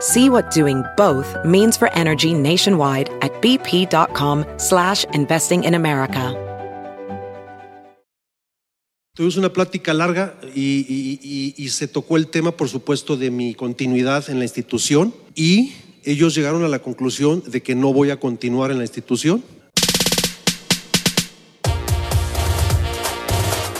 See what doing both means for energy nationwide at bp.com slash investing in America. Una plática larga y se tocó el tema, por supuesto, de mi continuidad en la institución y ellos llegaron a la conclusión de que no voy a continuar en la institución.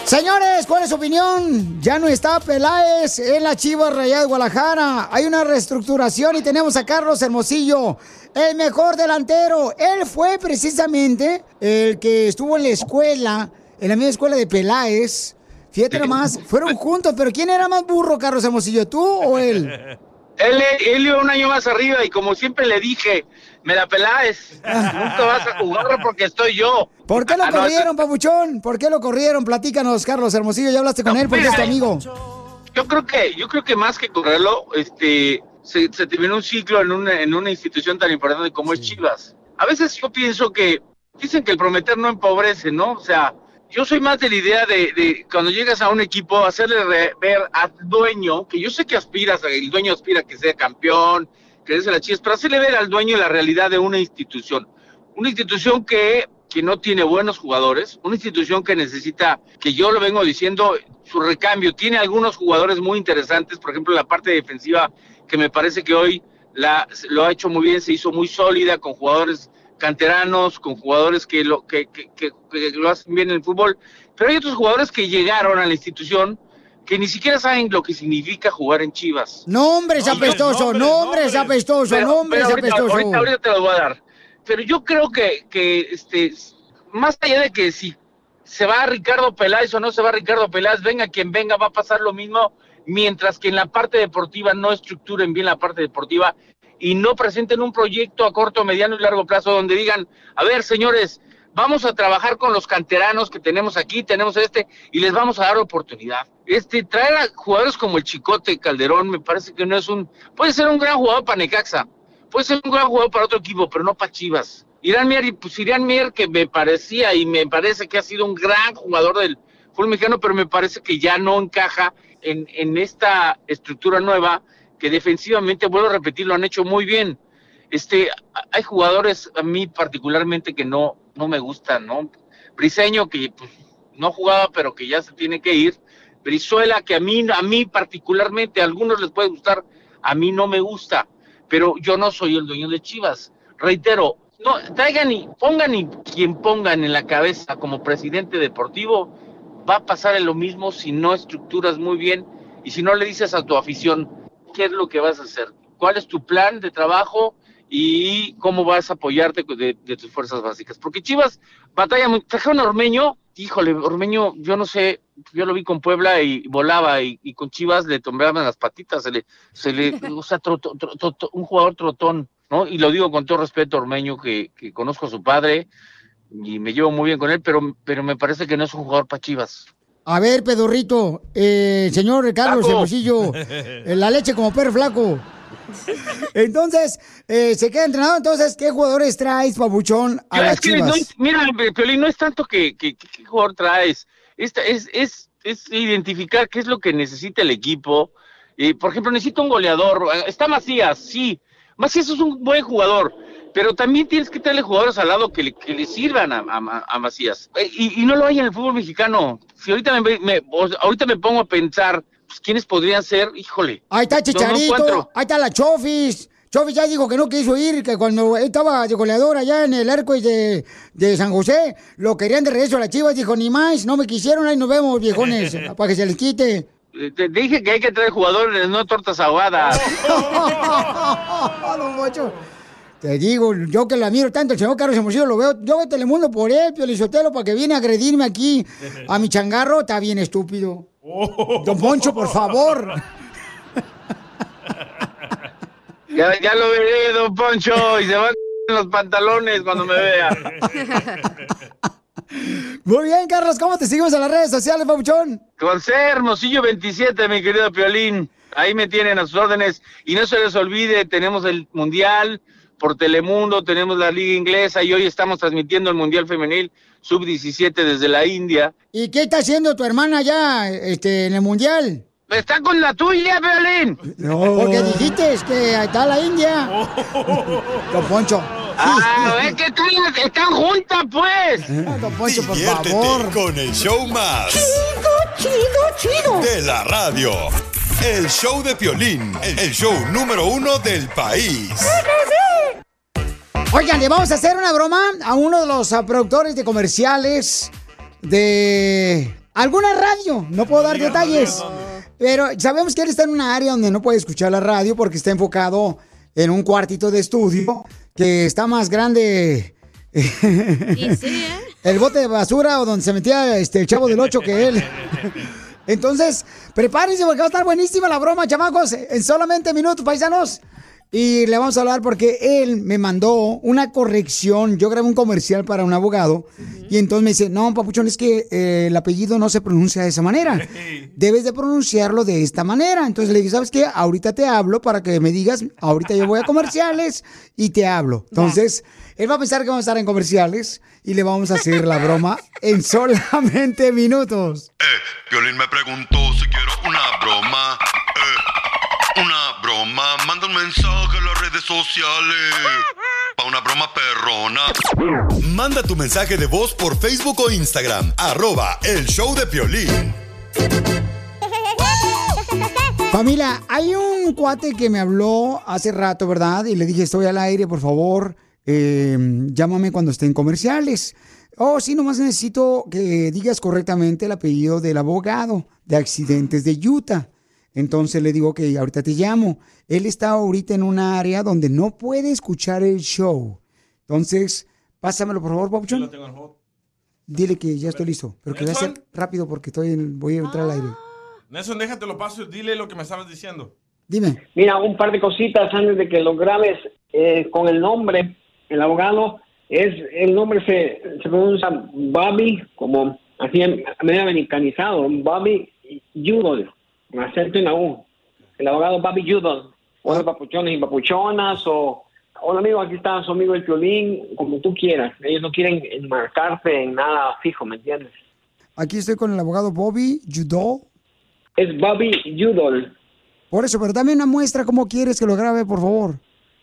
Señores, ¿cuál es su opinión? Ya no está Peláez en la Chivas Rayadas de Guadalajara. Hay una reestructuración y tenemos a Carlos Hermosillo, el mejor delantero. Él fue precisamente el que estuvo en la escuela, en la misma escuela de Peláez. Fíjate nomás, fueron juntos, pero ¿quién era más burro, Carlos Hermosillo, tú o él? Él, él iba un año más arriba y como siempre le dije, me la peláis, nunca vas a jugar porque estoy yo. ¿Por qué lo Ah, corrieron, papuchón? ¿Por qué lo corrieron? Platícanos, Carlos Hermosillo. ¿Ya hablaste con él porque es tu mira, amigo? Yo creo que, yo creo que más que correrlo, este, se, se terminó un ciclo en una, en una institución tan importante como es Chivas. A veces yo pienso que, dicen que el prometer no empobrece, ¿no? O sea, yo soy más de la idea de, de cuando llegas a un equipo, hacerle re- ver al dueño, que yo sé que aspiras, el dueño aspira a que sea campeón, que sea la Chivas, pero hacerle ver al dueño la realidad de una institución. Una institución que, que no tiene buenos jugadores, una institución que necesita, que yo lo vengo diciendo, su recambio. Tiene algunos jugadores muy interesantes, por ejemplo, la parte defensiva, que me parece que hoy la, lo ha hecho muy bien, se hizo muy sólida con jugadores canteranos, con jugadores que lo, que, que- que- que lo hacen bien en el fútbol. Pero hay otros jugadores que llegaron a la institución que ni siquiera saben lo que significa jugar en Chivas. Nombres apestoso, nombres apestoso, nombres apestoso. ahorita, ahorita te lo voy a dar. Pero yo creo que, que este, más allá de que si se va Ricardo Peláez o no se va Ricardo Peláez, venga quien venga, va a pasar lo mismo, mientras que en la parte deportiva no estructuren bien la parte deportiva y no presenten un proyecto a corto, mediano y largo plazo donde digan, a ver, señores, vamos a trabajar con los canteranos que tenemos aquí, tenemos este, y les vamos a dar oportunidad. Este, traer a jugadores como el Chicote Calderón me parece que no es un, puede ser un gran jugador para Necaxa, puede ser un gran jugador para otro equipo, pero no para Chivas. Irán Mier, pues Irán Mier, que me parecía y me parece que ha sido un gran jugador del fútbol mexicano, pero me parece que ya no encaja en, en esta estructura nueva, que defensivamente, vuelvo a repetir, lo han hecho muy bien. Este, hay jugadores a mí particularmente que no, no me gustan, ¿no? Briseño, que pues, no jugaba, pero que ya se tiene que ir. Brizuela, que a mí, a mí particularmente, a algunos les puede gustar, a mí no me gusta, pero yo no soy el dueño de Chivas. Reitero, no, traigan y pongan y quien pongan en la cabeza como presidente deportivo, va a pasar en lo mismo si no estructuras muy bien y si no le dices a tu afición qué es lo que vas a hacer, cuál es tu plan de trabajo y cómo vas a apoyarte de, de tus fuerzas básicas. Porque Chivas batalla muy. Trajeron a Ormeño, híjole, Ormeño, yo no sé, yo lo vi con Puebla y volaba y, y con Chivas le tomaban las patitas, se le, se le, o sea, troto- un jugador trotón, ¿no? Y lo digo con todo respeto a Ormeño, que, que conozco a su padre y me llevo muy bien con él, pero, pero me parece que no es un jugador para Chivas. A ver, pedorrito, eh, señor Carlos. Hermosillo, eh, la leche como perro flaco. Entonces, eh, se queda entrenado. Entonces, ¿qué jugadores traes, papuchón, a las que chivas? no mira, Piolín, no es tanto que, que- que- qué jugador traes, Esta- es, es, es identificar qué es lo que necesita el equipo. Eh, por ejemplo, necesita un goleador. Eh, Está Macías, sí. Macías es un buen jugador, pero también tienes que tenerle jugadores al lado que le, que le sirvan a, a- a Macías. Eh, y, y no lo hay en el fútbol mexicano. Si ahorita me, me- o sea, ahorita me pongo a pensar, pues, ¿quiénes podrían ser? Híjole. Ahí está no- no Chicharito, ahí está la Chofis. Sofi ya dijo que no quiso ir, que cuando estaba de goleador allá en el arco de, de San José, lo querían de regreso a las chivas. Dijo, ni más, no me quisieron, ahí nos vemos, viejones, para que se les quite. Te dije que hay que traer jugadores, no tortas ahogadas. Te digo, yo que la miro tanto, el señor Carlos Hermosillo, lo veo, yo veo Telemundo por él, Pio Lizotelo, para que viene a agredirme aquí a mi changarro, está bien estúpido. Don Poncho, por favor. Ya, ya lo veré, don Poncho, y se van los pantalones cuando me vea. Muy bien, Carlos, ¿cómo te seguimos en las redes sociales, papuchón? Con ser Hermosillo 27, mi querido Piolín. Ahí me tienen a sus órdenes. Y no se les olvide, tenemos el Mundial por Telemundo, tenemos la Liga Inglesa y hoy estamos transmitiendo el Mundial Femenil Sub-17 desde la India. ¿Y qué está haciendo tu hermana ya este, en el Mundial? Está con la tuya, Piolín. No. Porque dijiste que está la India. Don Poncho. Ah, es que están, están juntas, pues. Don Poncho, por Diviértete favor. con el show más. Chido, chido, chido. De la radio. El show de Piolín. El show número uno del país. Oigan, le vamos a hacer una broma a uno de los productores de comerciales de alguna radio. No puedo dar detalles. Pero sabemos que él está en una área donde no puede escuchar la radio porque está enfocado en un cuartito de estudio que está más grande. El bote de basura o donde se metía este, el chavo del 8 que él. Entonces, prepárense porque va a estar buenísima la broma, chamacos, en solamente minutos, paisanos. Y le vamos a hablar porque él me mandó una corrección. Yo grabé un comercial para un abogado y entonces me dice, no, papuchón, es que eh, el apellido no se pronuncia de esa manera. Debes de pronunciarlo de esta manera. Entonces le dije, ¿sabes qué? Ahorita te hablo para que me digas, ahorita yo voy a comerciales y te hablo. Entonces, él va a pensar que vamos a estar en comerciales y le vamos a hacer la broma en solamente minutos. Piolín me preguntó si quiero una broma. Redes sociales. Pa' una broma perrona. Manda tu mensaje de voz por Facebook o Instagram. Arroba el show de Piolín. Familia, hay un cuate que me habló hace rato, ¿verdad? Y le dije, estoy al aire, por favor, eh, llámame cuando estén comerciales. Oh, sí, nomás necesito que digas correctamente el apellido del abogado de accidentes de Utah. Entonces le digo que ahorita te llamo. Él está ahorita en una área donde no puede escuchar el show. Entonces, pásamelo, por favor, Papuchón. Dile que ya estoy listo, pero que voy a ser rápido porque estoy en- voy a entrar al aire. Nelson, déjate lo paso y dile lo que me estabas diciendo. Dime. Mira, un par de cositas antes de que lo grabes eh, con el nombre. El abogado es, el nombre se, se pronuncia Bobby, como así en- medio americanizado, Bobby Udall, con acento en la U. El abogado Bobby Udall. O de papuchones y papuchonas, o hola amigo, aquí está su amigo el violín, como tú quieras. Ellos no quieren enmarcarse en nada fijo, ¿me entiendes? Aquí estoy con el abogado Bobby Judó. Es Bobby Udall. Por eso, pero dame una muestra cómo quieres que lo grabe, por favor.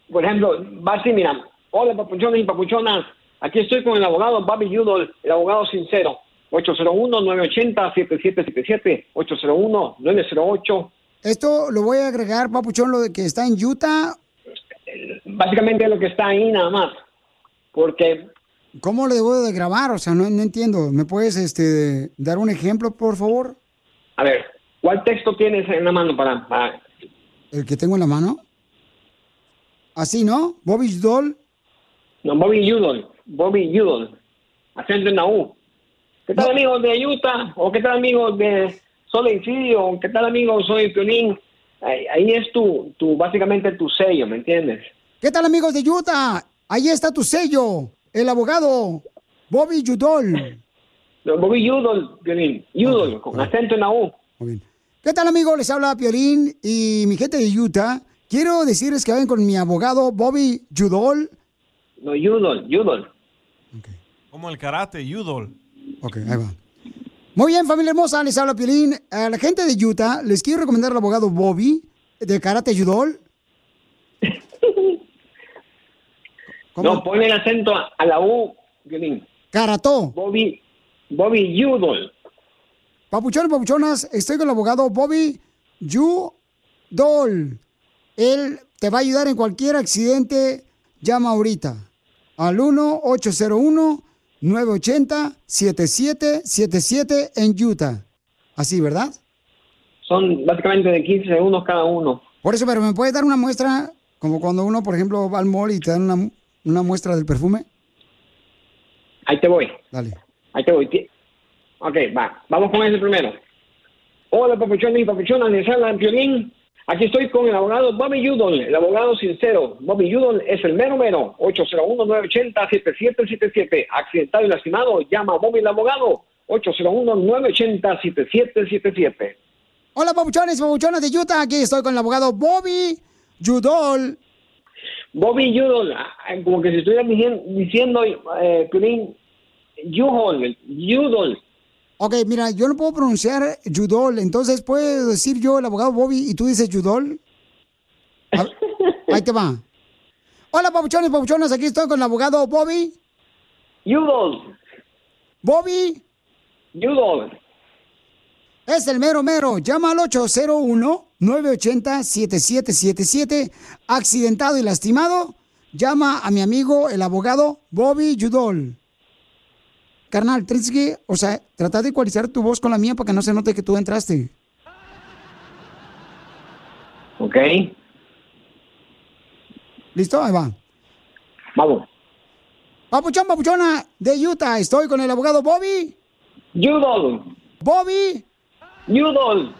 Por ejemplo, va así, mira, hola papuchones y papuchonas, aquí estoy con el abogado Bobby Udall, el abogado sincero, 801-980-7777, 801-908. Esto lo voy a agregar, papuchón, lo de que está en Utah. Básicamente lo que está ahí nada más, porque ¿Cómo lo debo de grabar? O sea, no, no entiendo. ¿Me puedes este, dar un ejemplo, por favor? A ver, ¿cuál texto tienes en la mano para...? para- ¿El que tengo en la mano? Así, ¿no? Bobby Judol. No, Bobby Udall, Bobby Udall, acento en la U. ¿Qué tal amigos de Utah? ¿O qué tal amigos de Solicidio? ¿O qué tal amigos soy Piolín? Ahí, ahí es tu, tu, básicamente tu sello, ¿me entiendes? ¿Qué tal, amigos de Utah? Ahí está tu sello. El abogado Bobby Judol. No, Bobby Udall, Piolín, Udall, con acento en la U. ¿Qué tal, amigos? Les habla Piolín y mi gente de Utah. Quiero decirles que vayan con mi abogado Bobby Judol. No, Udall, Udall. Como el karate, Udol. Ok, ahí va. Muy bien, familia hermosa, les habla Piolín. A la gente de Utah les quiero recomendar al abogado Bobby de Karate Judol. No, pon el acento a, la U, Piolín. Karató. Bobby, Bobby Udall. Papuchones, papuchonas, estoy con el abogado Bobby Judol. Él te va a ayudar en cualquier accidente. Llama ahorita al 1-801-980-7777 en Utah. Así, ¿verdad? Son básicamente de 15 segundos cada uno. Por eso, pero ¿me puedes dar una muestra? Como cuando uno, por ejemplo, va al mall y te dan una, una muestra del perfume. Ahí te voy. Dale. Ahí te voy. Ok, va. Vamos con ese primero. Hola, papuchones y papuchonas, les habla Piolín. Aquí estoy con el abogado Bobby Udall, el abogado sincero. Bobby Udall es el mero mero. 801-980-7777. Accidentado y lastimado, llama a Bobby el abogado. 801-980-7777. Hola, papuchones y papuchonas de Utah. Aquí estoy con el abogado Bobby Judol. Bobby Udall, ah, como que si estuviera diciendo, eh, Udall, Udall. Ok, mira, yo no puedo pronunciar Judol, entonces puedo decir yo el abogado Bobby y tú dices Judol. A- Ahí te va. Hola, papuchones, papuchonas, aquí estoy con el abogado Bobby. Udall. Bobby. Udall. Es el mero mero. Llama al 801-980-7777. Accidentado y lastimado. Llama a mi amigo, el abogado Bobby Judol. Carnal, tienes que, o sea, trata de ecualizar tu voz con la mía para que no se note que tú entraste. Ok. ¿Listo? Ahí va. Vamos. Papuchón, papuchona de Utah. Estoy con el abogado Bobby. Udall. Bobby. Udall.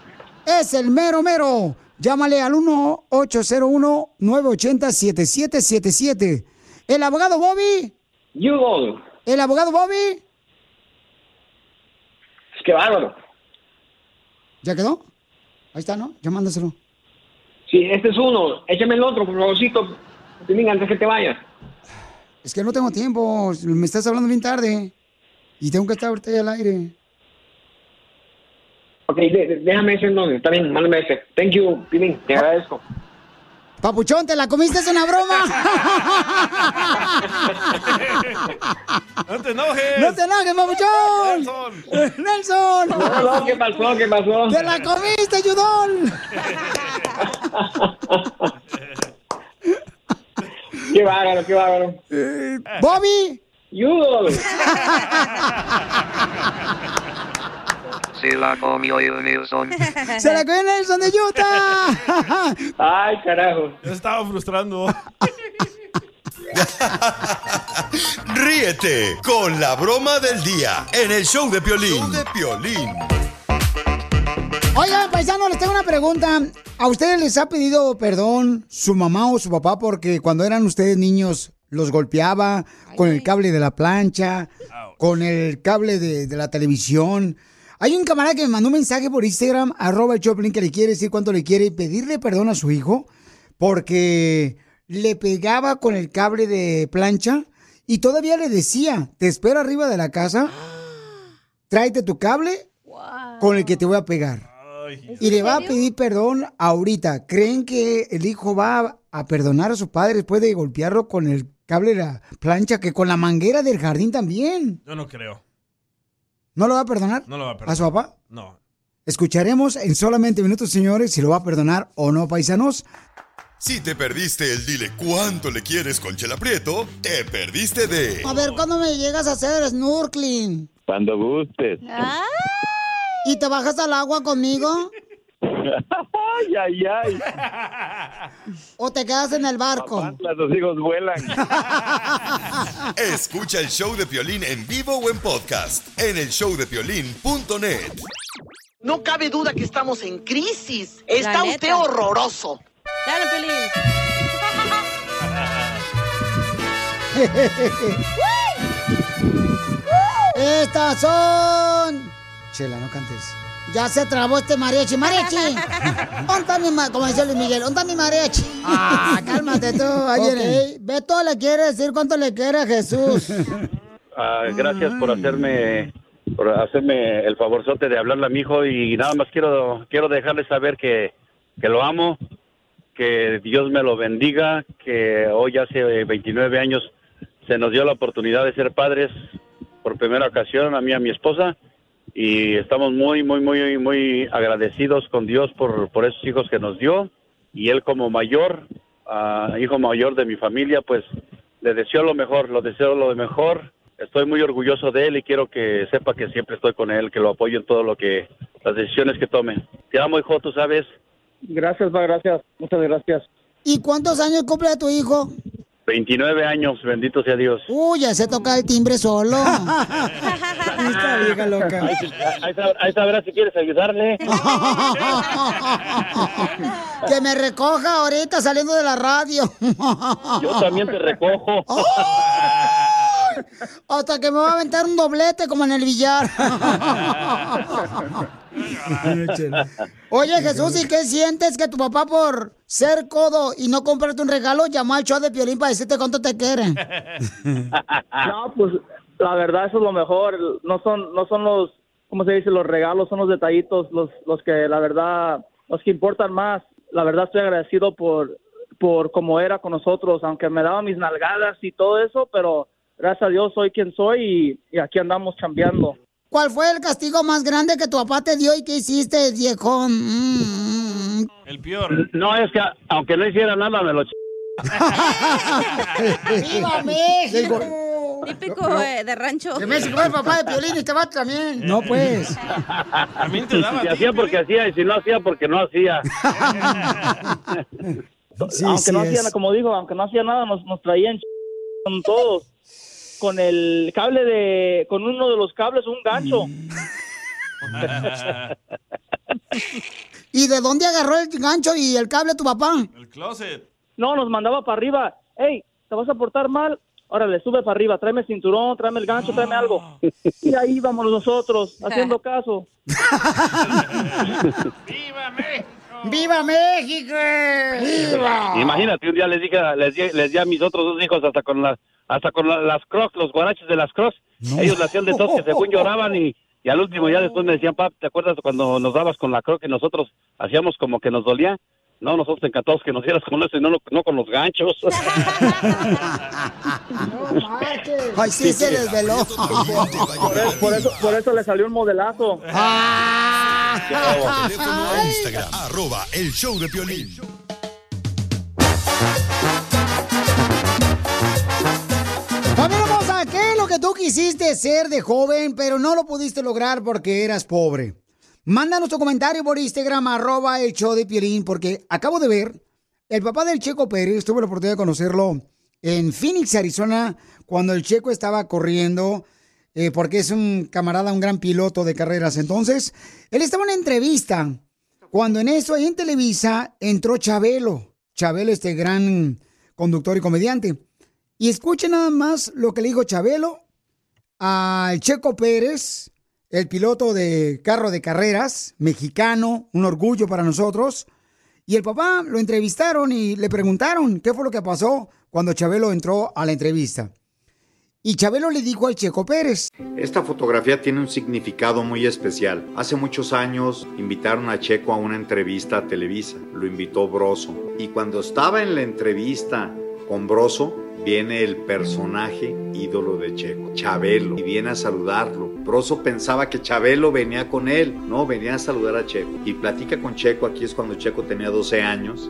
Es el mero mero. Llámale al 1-801-980-7777. El abogado Bobby. Udall. El abogado Bobby. Que bárbaro. ¿Ya quedó? Ahí está, ¿no? Ya mándaselo. Sí, este es uno. Échame el otro, por favorcito. Antes que te vayas. Es que no tengo tiempo. Me estás hablando bien tarde. Y tengo que estar ahorita ya al aire. Ok, déjame ese entonces. Está bien, mándame ese. Thank you, Piolín. Te agradezco. Papuchón, ¿te la comiste? ¿Es una broma? ¡No te enojes! ¡No te enojes, papuchón! ¡Nelson! No, no, ¿qué pasó? ¿Qué pasó? ¡Te la comiste, Yudol! Qué bárbaro, qué bárbaro. ¡Bobby! Udall. Se la comió el Nelson. ¡Se la comió Nelson de Utah! Ay, carajo. Yo estaba frustrando. Ríete con la broma del día en el show de Piolín. Show de Piolín. Oigan, paisano, les tengo una pregunta. ¿A ustedes les ha pedido perdón su mamá o su papá porque cuando eran ustedes niños los golpeaba con el cable de la plancha, con el cable de, de la televisión? Hay un camarada que me mandó un mensaje por Instagram, arroba el Choplin, que le quiere decir cuánto le quiere y pedirle perdón a su hijo porque le pegaba con el cable de plancha y todavía le decía, te espero arriba de la casa, tráete tu cable con el que te voy a pegar. Y le va a pedir perdón ahorita. ¿Creen que el hijo va a perdonar a su padre después de golpearlo con el cable de la plancha que con la manguera del jardín también? Yo no creo. ¿No lo va a perdonar? No lo va a perdonar. ¿A su papá? No. Escucharemos en solamente minutos, señores, si lo va a perdonar o no, paisanos. Si te perdiste el dile cuánto le quieres con Chela Prieto, te perdiste de A ver, ¿cuándo me llegas a hacer snorkeling? Cuando gustes. ¿Y te bajas al agua conmigo? Ay, ay, ay. ¿O te quedas en el barco? Los hijos vuelan. Escucha el show de Piolín en vivo o en podcast en el showdepiolín.net. No cabe duda que estamos en crisis. Está La usted neta. horroroso. Dale, Pelín. Estas son. Chela, no cantes. Ya se trabó este mariachi. ¡Mariachi! ¿Dónde está mi ma- Como decía Luis Miguel, ¿dónde está mi mariachi? Ah, cálmate tú. Ahí viene. Beto le quiere decir cuánto le quiere a Jesús. Ah, gracias por hacerme por hacerme el favorzote de hablarle a mi hijo y nada más quiero quiero dejarle saber que, que lo amo, que Dios me lo bendiga, que hoy hace 29 años se nos dio la oportunidad de ser padres por primera ocasión a mí y a mi esposa y estamos muy muy muy muy agradecidos con Dios por por esos hijos que nos dio y él como mayor ah, hijo mayor de mi familia, pues le deseo lo mejor, lo deseo lo mejor. Estoy muy orgulloso de él y quiero que sepa que siempre estoy con él, que lo apoyo en todo lo que, las decisiones que tome. Te amo, hijo, tú sabes. Gracias, va, gracias. Muchas gracias. ¿Y cuántos años cumple tu hijo? 29 años, bendito sea Dios. Uy, ya se toca el timbre solo. Esta vieja loca. Ahí, ahí ahí sabrás si quieres ayudarle. que me recoja ahorita saliendo de la radio. Yo también te recojo. Hasta que me va a aventar un doblete como en el billar. Oye, Jesús, ¿y qué sientes que tu papá por ser codo y no comprarte un regalo llamó al show de Piolín para decirte cuánto te quiere? No, pues la verdad eso es lo mejor. No son, no son los, ¿cómo se dice? Los regalos, son los detallitos, los, los que la verdad, los que importan más. La verdad estoy agradecido por, por cómo era con nosotros, aunque me daba mis nalgadas y todo eso, pero gracias a Dios soy quien soy y, y aquí andamos cambiando. ¿Cuál fue el castigo más grande que tu papá te dio y qué hiciste, viejón? Mm. El peor. No, es que aunque no hiciera nada, me lo ch... ¡Viva México! Típico eh, de rancho. De México, el papá de Piolín y este vato también. No, pues. También te daba. Si hacía porque hacía y si no hacía porque no hacía. Sí, aunque sí no es. hacían, como digo, aunque no hacía nada, nos, nos traían ch- con todos. Con el cable de, con uno de los cables, un gancho. ¿Y de dónde agarró el gancho y el cable tu papá? El closet. No, nos mandaba para arriba. Hey, ¿te vas a portar mal? Órale, sube para arriba, tráeme el cinturón, tráeme el gancho, tráeme algo. Y ahí íbamos nosotros, haciendo caso. ¡Viva México! ¡Viva! Imagínate, un día les dije, les di, les di a mis otros dos hijos hasta con las, hasta con la- las crocs, los guaraches de las crocs. Ellos le hacían de tos que según lloraban y, y al último ya después me decían, pap, ¿te acuerdas cuando nos dabas con la croc y nosotros hacíamos como que nos dolía? No, nosotros encantados que nos dieras con eso y no, no con los ganchos. Ay, sí, se desveló. Por eso, por eso, por eso le salió un modelazo. Teléfono en Instagram, arroba el show de Piolín. Familia hermosa, ¿qué es lo que tú quisiste ser de joven, pero no lo pudiste lograr porque eras pobre? Mándanos tu comentario por Instagram, arroba el show de Piolín, porque acabo de ver, el papá del Checo Pérez, tuve la oportunidad de conocerlo en Phoenix, Arizona, cuando el Checo estaba corriendo, eh, porque es un camarada, un gran piloto de carreras. Entonces, él estaba en una entrevista, cuando en eso, ahí en Televisa, entró Chabelo. Chabelo, este gran conductor y comediante. Y escuchen nada más lo que le dijo Chabelo al Checo Pérez, el piloto de carro de carreras, mexicano, un orgullo para nosotros. Y el papá lo entrevistaron y le preguntaron qué fue lo que pasó cuando Chabelo entró a la entrevista. Y Chabelo le dijo al Checo Pérez. Esta fotografía tiene un significado muy especial. Hace muchos años invitaron a Checo a una entrevista a Televisa. Lo invitó Broso. Y cuando estaba en la entrevista con Broso, viene el personaje ídolo de Checo, Chabelo, y viene a saludarlo. Broso pensaba que Chabelo venía con él. No, venía a saludar a Checo. Y platica con Checo. Aquí es cuando Checo tenía 12 años.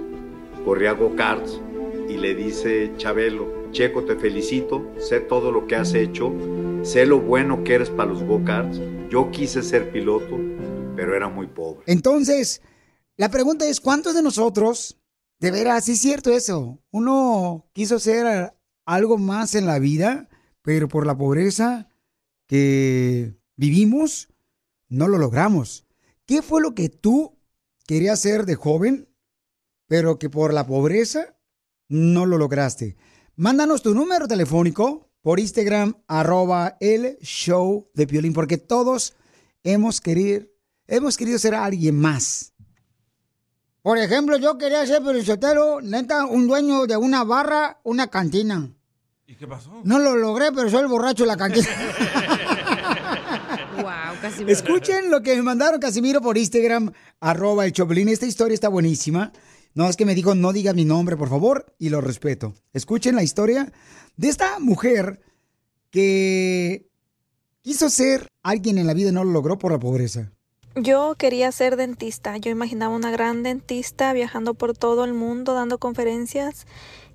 Corría go-karts. Y le dice Chabelo, Checo, te felicito, sé todo lo que has hecho, sé lo bueno que eres para los go-karts. Yo quise ser piloto, pero era muy pobre. Entonces, la pregunta es, ¿cuántos de nosotros, de veras, sí es cierto eso? Uno quiso ser algo más en la vida, pero por la pobreza que vivimos, no lo logramos. ¿Qué fue lo que tú querías ser de joven, pero que por la pobreza no lo lograste? Mándanos tu número telefónico por Instagram, arroba el show de Piolín, porque todos hemos querido, hemos querido ser alguien más. Por ejemplo, yo quería ser periodista, neta, un dueño de una barra, una cantina. ¿Y qué pasó? No lo logré, pero soy el borracho de la cantina. wow, casi Escuchen lo que me mandaron Casimiro por Instagram, arroba el Choplin. Esta historia está buenísima. No, es que me dijo, no diga mi nombre, por favor, y lo respeto. Escuchen la historia de esta mujer que quiso ser alguien en la vida y no lo logró por la pobreza. Yo quería ser dentista. Yo imaginaba una gran dentista viajando por todo el mundo dando conferencias.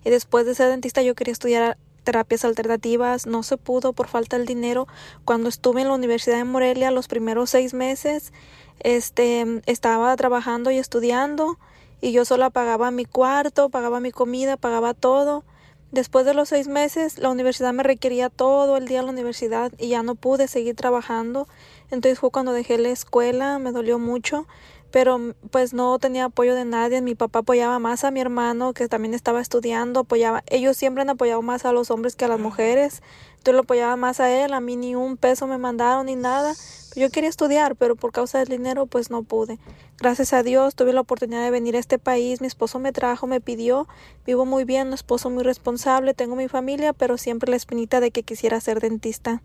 Y después de ser dentista yo quería estudiar terapias alternativas. No se pudo por falta del dinero. Cuando estuve en la Universidad de Morelia los primeros seis meses, este, estaba trabajando y estudiando. Y yo sola pagaba mi cuarto, pagaba mi comida, pagaba todo. Después de los seis meses, la universidad me requería todo el día en la universidad y ya no pude seguir trabajando. Entonces fue cuando dejé la escuela, me dolió mucho, pero pues no tenía apoyo de nadie. Mi papá apoyaba más a mi hermano, que también estaba estudiando, apoyaba. Ellos siempre han apoyado más a los hombres que a las mujeres. Yo lo apoyaba más a él, a mí ni un peso me mandaron ni nada. Yo quería estudiar, pero por causa del dinero pues no pude. Gracias a Dios tuve la oportunidad de venir a este país, mi esposo me trajo, me pidió, vivo muy bien, un esposo muy responsable, tengo mi familia, pero siempre la espinita de que quisiera ser dentista.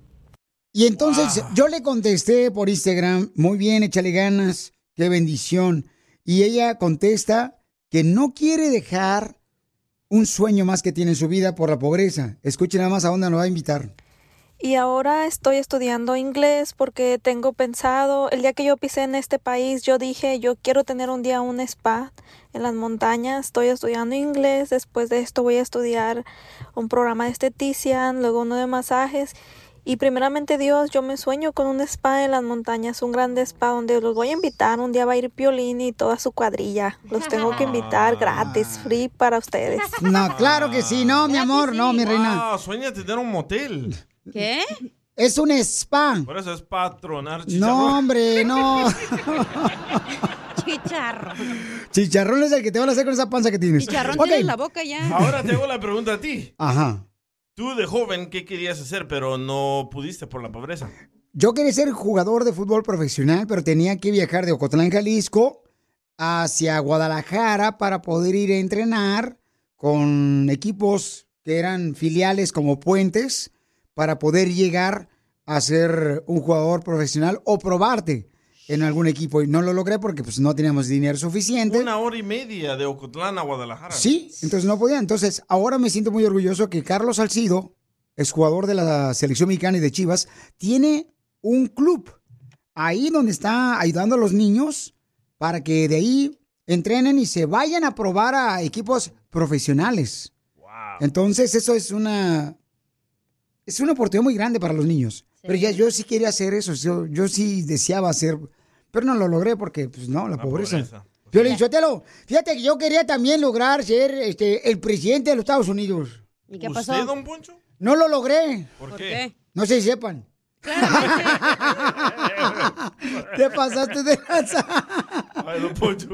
Y entonces yo le contesté por Instagram, muy bien, échale ganas, qué bendición. Y ella contesta que no quiere dejar un sueño más que tiene en su vida por la pobreza. Escuchen nada más a dónde nos va a invitar. Y ahora estoy estudiando inglés porque tengo pensado, el día que yo pisé en este país, yo dije, yo quiero tener un día un spa en las montañas. Estoy estudiando inglés, después de esto voy a estudiar un programa de estetician, luego uno de masajes. Y primeramente Dios, yo me sueño con un spa en las montañas, un grande spa donde los voy a invitar. Un día va a ir Piolín y toda su cuadrilla. Los tengo que invitar gratis, free para ustedes. No, claro que sí, no, mi amor, no, mi reina. Ah, sueña tener un motel. ¿Qué? Es un spa. Por eso es patronar chicharrón. No, hombre, no. Chicharro. Chicharrón es el que te van a hacer con esa panza que tienes. Chicharrón Ok. tiene en la boca ya. Ahora te hago la pregunta a ti. Ajá. Tú de joven, ¿qué querías hacer? Pero no pudiste por la pobreza. Yo quería ser jugador de fútbol profesional, pero tenía que viajar de Ocotlán, Jalisco, hacia Guadalajara para poder ir a entrenar con equipos que eran filiales como Puentes para poder llegar a ser un jugador profesional o probarte en algún equipo. Y no lo logré porque pues, no teníamos dinero suficiente. Una hora y media de Ocotlán a Guadalajara. Sí, entonces no podía. Entonces, ahora me siento muy orgulloso que Carlos Salcido, exjugador de la selección mexicana y de Chivas, tiene un club ahí donde está ayudando a los niños para que de ahí entrenen y se vayan a probar a equipos profesionales. Entonces, eso es una es una oportunidad muy grande para los niños. Pero ya yo sí quería hacer eso, yo, yo sí deseaba hacer, pero no lo logré porque, pues no, la, pobreza. pobreza. Piolín Sotelo, fíjate que yo quería también lograr ser este, el presidente de los Estados Unidos. ¿Y qué ¿Usted, pasó? don Poncho? No lo logré. ¿Por, qué? No se sepan. Te pasaste de lanza. Ay, don Poncho.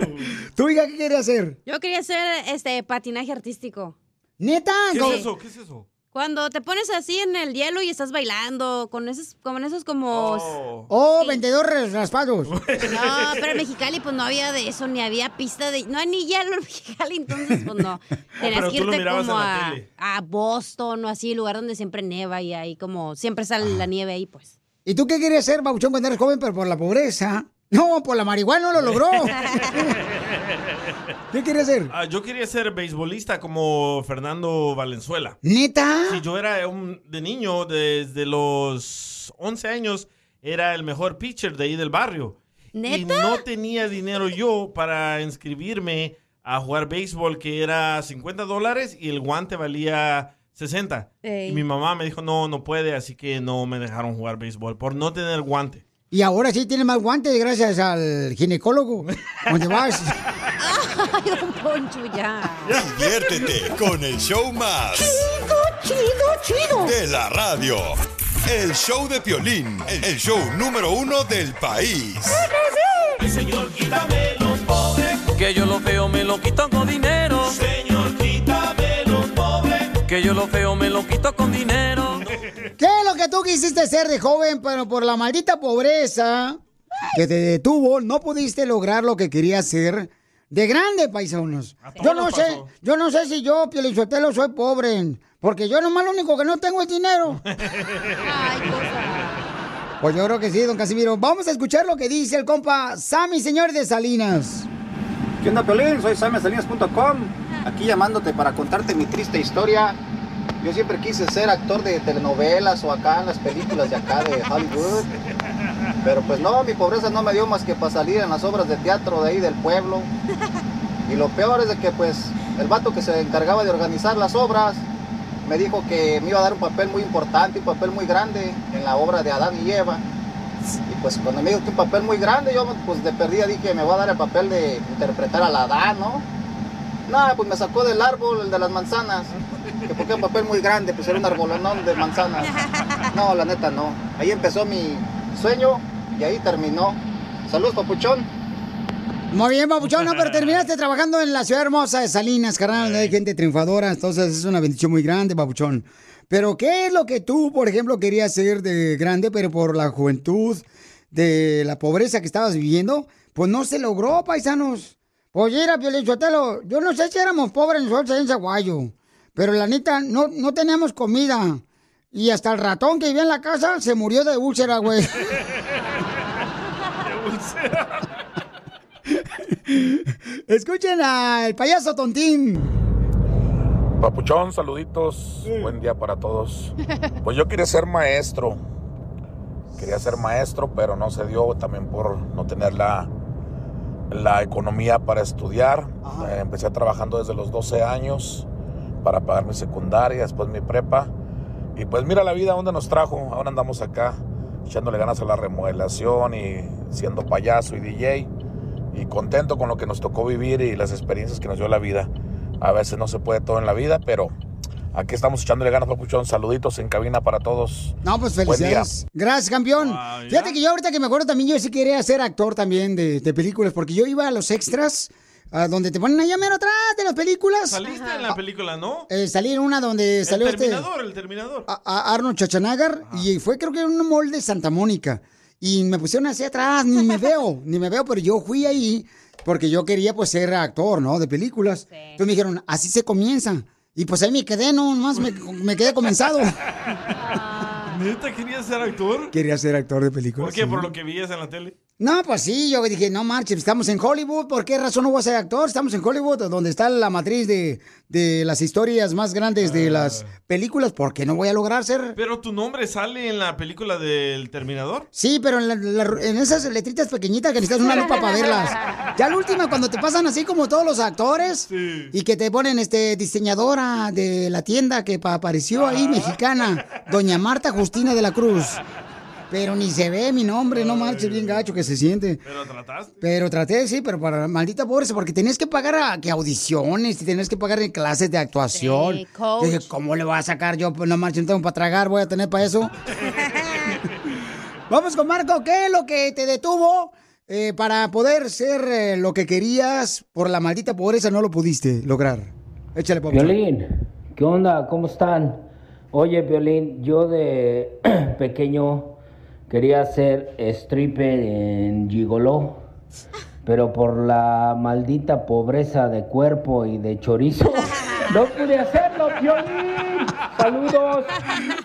¿Tu hija qué quería hacer? Yo quería hacer este patinaje artístico. ¿Neta? ¿Qué es eso? ¿Qué es eso? Cuando te pones así en el hielo y estás bailando con esos, con esos como... Oh, vendedores raspados. No, pero en Mexicali pues no había de eso, ni había pista de... No hay ni hielo en Mexicali, entonces pues no. Tenías pero que irte como a, Boston o así, lugar donde siempre neva y ahí como... Siempre sale la nieve ahí, pues. ¿Y tú qué querías ser, Babuchón, cuando eres joven, pero por la pobreza? No, por la marihuana no lo logró. ¿Qué querías ser? Ah, yo quería ser beisbolista como Fernando Valenzuela. ¿Neta? Sí, yo era un, de niño, desde los 11 años, era el mejor pitcher de ahí del barrio. Y ¿Neta? no tenía dinero yo para inscribirme a jugar béisbol, que era 50 dólares y el guante valía 60. Ey. Y mi mamá me dijo, no, no puede, así que no me dejaron jugar béisbol por no tener guante. Y ahora sí tienes más guantes gracias al ginecólogo. ¿Dónde vas? Ay, don Poncho, ya. Diviértete con el show más. Chido, chido, chido. De la radio. El show de Piolín. El show número uno del país. Señor, quítame los pobres. Que yo lo feo me lo quito con dinero. Pobres. Que yo lo feo me lo quito con dinero. ¿Qué es lo que tú quisiste ser de joven, pero por la maldita pobreza que te detuvo, no pudiste lograr lo que querías ser de grande, paisanos? Yo no sé, pasó. yo no sé si yo, Pielichotelo, soy pobre, porque yo nomás lo único que no tengo es dinero. Pues yo creo que sí, don Casimiro. Vamos a escuchar lo que dice el compa Sammy, señor de Salinas. ¿Qué onda, Pelín? Soy samesalinas.com. Aquí llamándote para contarte mi triste historia. Yo siempre quise ser actor de telenovelas o acá en las películas de acá de Hollywood. Pero pues no, mi pobreza no me dio más que para salir en las obras de teatro de ahí del pueblo. Y lo peor es de que pues el vato que se encargaba de organizar las obras me dijo que me iba a dar un papel muy importante, un papel muy grande en la obra de Adán y Eva. Y pues cuando me dijo que un papel muy grande, yo pues de perdida dije, me va a dar el papel de interpretar al Adán, ¿no? Nada, pues me sacó del árbol, el de las manzanas. Que porque un papel muy grande, pues era un arbolonón de manzanas. No, la neta no. Ahí empezó mi sueño y ahí terminó. Saludos, papuchón. Muy bien, Papuchón, no, pero terminaste trabajando en la ciudad hermosa de Salinas, carnal, donde hay gente triunfadora, entonces es una bendición muy grande, Papuchón. Pero, ¿qué es lo que tú, por ejemplo, querías ser de grande, pero por la juventud, de la pobreza que estabas viviendo, pues no se logró, paisanos? Pues mira, Piolín Sotelo, yo no sé si éramos pobres nosotros en Zaguayo, pero la neta, no, no teníamos comida. Y hasta el ratón que vivía en la casa se murió de úlcera, güey. Escuchen al payaso tontín. Papuchón, saluditos. Buen día para todos. Pues yo quería ser maestro. Quería ser maestro, pero no se dio también por no tener la, la economía para estudiar. Eh, empecé trabajando desde los 12 años para pagar mi secundaria, después mi prepa. Y pues mira la vida donde nos trajo. Ahora andamos acá echándole ganas a la remodelación y siendo payaso y DJ. Y contento con lo que nos tocó vivir y las experiencias que nos dio la vida. A veces no se puede todo en la vida, pero aquí estamos echándole ganas, papuchón. Saluditos en cabina para todos. No, pues Buen día. felicidades. Gracias, campeón. Fíjate que yo ahorita que me acuerdo también, yo sí quería ser actor también de, de películas, porque yo iba a los extras, a donde te ponen allá mero atrás de las películas. Saliste en la película, ¿no? Eh, salí en una donde salió el este... Terminador, el Terminador. a- a Arnold Schwarzenegger y fue creo que en un mall de Santa Mónica y me pusieron hacia atrás, ni me veo, ni me veo, pero yo fui ahí porque yo quería pues ser actor, ¿no? De películas. Entonces me dijeron, así se comienza. Y pues ahí me quedé, no, más me, me quedé comenzado. ¿Neta querías ser actor? Quería ser actor de películas. ¿Por qué? sí. ¿Por lo que veías en la tele? No, pues sí, yo dije, no marches, estamos en Hollywood, ¿por qué razón no voy a ser actor? Estamos en Hollywood, donde está la matriz de, de las historias más grandes de las películas, ¿por qué no voy a lograr ser ¿Pero tu nombre sale en la película del Terminador? Sí, pero en, la- la- en esas letritas pequeñitas que necesitas una lupa para verlas. Ya la última, cuando te pasan así como todos los actores y que te ponen este diseñadora de la tienda que pa- apareció ahí, mexicana, doña Marta Justina de la Cruz. Pero ni se ve mi nombre, no marches, bien gacho que se siente. ¿Pero trataste? Pero traté, sí, pero para maldita pobreza, porque tenías que pagar a, que audiciones y tenías que pagar en clases de actuación. Sí, coach. Dije, ¿cómo le voy a sacar yo? Pues no marches, no tengo para tragar, voy a tener para eso. Vamos con Marco, ¿qué es lo que te detuvo eh, para poder ser eh, lo que querías por la maldita pobreza? No lo pudiste lograr. Échale, papá. Violín, ¿qué onda? ¿Cómo están? Oye, Violín, yo de pequeño quería ser stripper en Gigoló, pero por la maldita pobreza de cuerpo y de chorizo, no pude hacerlo, Violín. Saludos.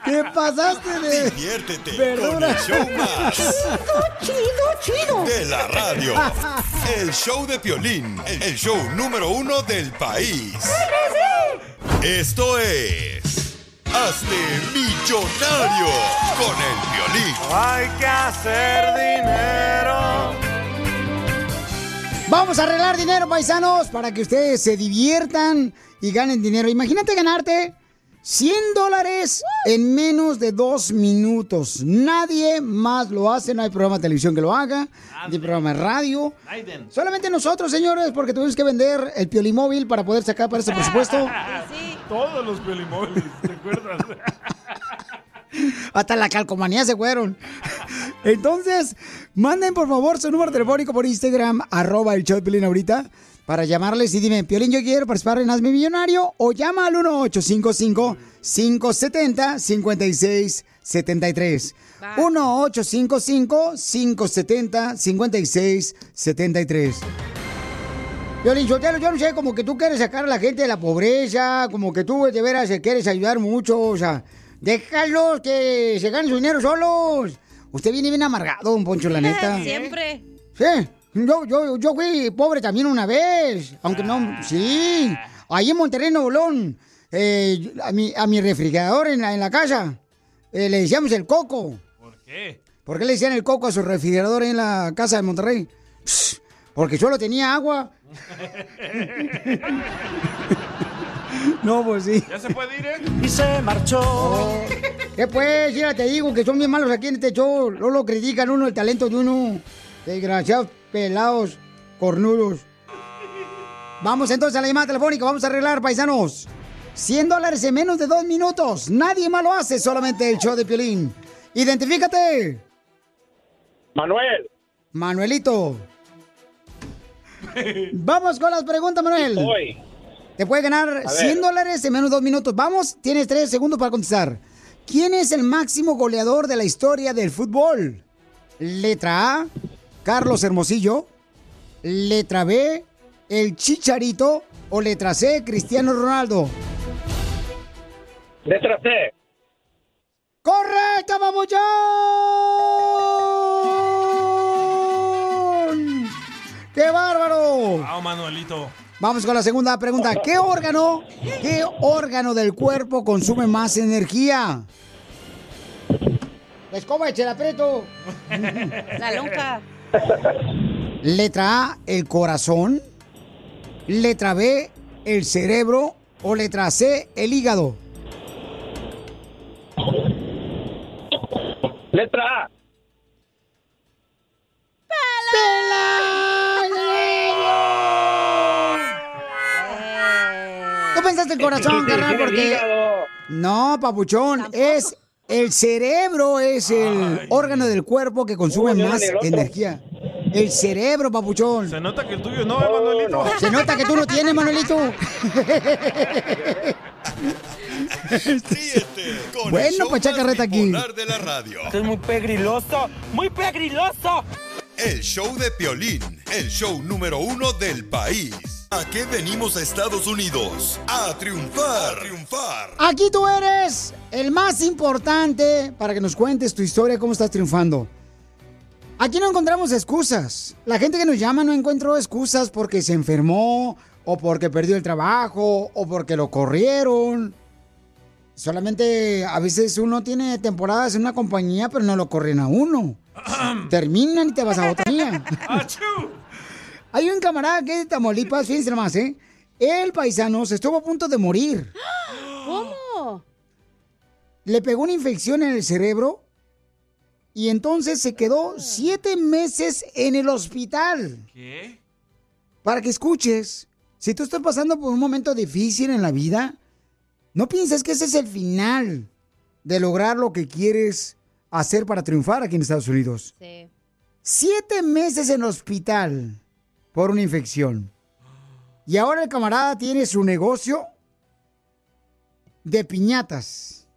¿Qué pasaste de Diviértete con verdura? el show más chido, chido. de la radio. El show de Piolín, el show número uno del país. Esto es... Hazte millonario con el violín. Hay que hacer dinero. Vamos a arreglar dinero, paisanos, para que ustedes se diviertan y ganen dinero. Imagínate ganarte 100 dólares en menos de dos minutos. Nadie más lo hace, no hay programa de televisión que lo haga, ni programa de radio. Solamente nosotros, señores, porque tuvimos que vender el piolimóvil para poder sacar para ese presupuesto. Todos los pelimóviles, ¿te acuerdas? Hasta la calcomanía se fueron. Entonces, manden por favor su número telefónico por Instagram, arroba el show de ahorita, para llamarles y dime, Piolín, yo quiero participar en Hazme Millonario, o llama al 1855-570-5673. 1-855-570-5673. Piolín Sotelo, yo no sé, como que tú quieres sacar a la gente de la pobreza, como que tú de veras quieres ayudar mucho, o sea, déjalos que se ganen su dinero solos. Usted viene bien amargado, don Poncho, la neta. Siempre. Sí, yo, yo, yo fui pobre también una vez, aunque no, sí, ahí en Monterrey, Nuevo León, eh, a, mi, a mi refrigerador en la, en la casa, eh, le decíamos el coco. ¿Por qué? ¿Por qué le decían el coco a su refrigerador en la casa de Monterrey? Pss, porque solo tenía agua. No, pues sí. ¿Ya se puede ir, eh? Y se marchó. ¿Qué pues? Ya te digo que son bien malos aquí en este show. No lo critican uno, el talento de uno. Desgraciados, pelados, cornudos. Vamos entonces a la llamada telefónica. Vamos a arreglar, paisanos. 100 dólares en menos de dos minutos. Nadie más lo hace, solamente el show de Piolín. Identifícate. Manuel. Manuelito. Vamos con las preguntas, Manuel. Te puede ganar ver. 100 dólares en menos de dos minutos. Vamos, tienes tres segundos para contestar. ¿Quién es el máximo goleador de la historia del fútbol? Letra A, Carlos Hermosillo. Letra B, el Chicharito. O letra C, Cristiano Ronaldo. Letra C. ¡Correcto, babuchón! ¡Qué bárbaro! Wow, Manuelito. Vamos con la segunda pregunta. ¿Qué órgano, qué órgano del cuerpo consume más energía? La escoba, eche aprieto. La lonja. Letra A, el corazón. Letra B, el cerebro. O letra C, el hígado. Letra A. Tú pensaste el corazón, carnal, porque... No, papuchón, es el cerebro, es el órgano del cuerpo que consume Uy, más en el otro. energía. El cerebro, papuchón. Se nota que el tuyo no, eh, Manuelito. Se nota que tú no tienes, Manuelito. Ríete con Bueno, pues echa más carreta aquí. de la radio. Esto es muy pegriloso, muy pegriloso. El show de Piolín, el show número uno del país. ¿A qué venimos a Estados Unidos? A triunfar. A triunfar. Aquí tú eres el más importante para que nos cuentes tu historia, cómo estás triunfando. Aquí no encontramos excusas. La gente que nos llama no encontró excusas porque se enfermó, o porque perdió el trabajo, o porque lo corrieron. Solamente a veces uno tiene temporadas en una compañía, pero no lo corren a uno. Terminan y te vas a otra. Hay un camarada que es de Tamaulipas, fíjense nomás, ¿eh? El paisano se estuvo a punto de morir. ¿Cómo? Le pegó una infección en el cerebro y entonces se quedó siete meses en el hospital. ¿Qué? Para que escuches, si tú estás pasando por un momento difícil en la vida, no pienses que ese es el final de lograr lo que quieres hacer para triunfar aquí en Estados Unidos. Sí. Siete meses en el hospital por una infección. Y ahora el camarada tiene su negocio de piñatas.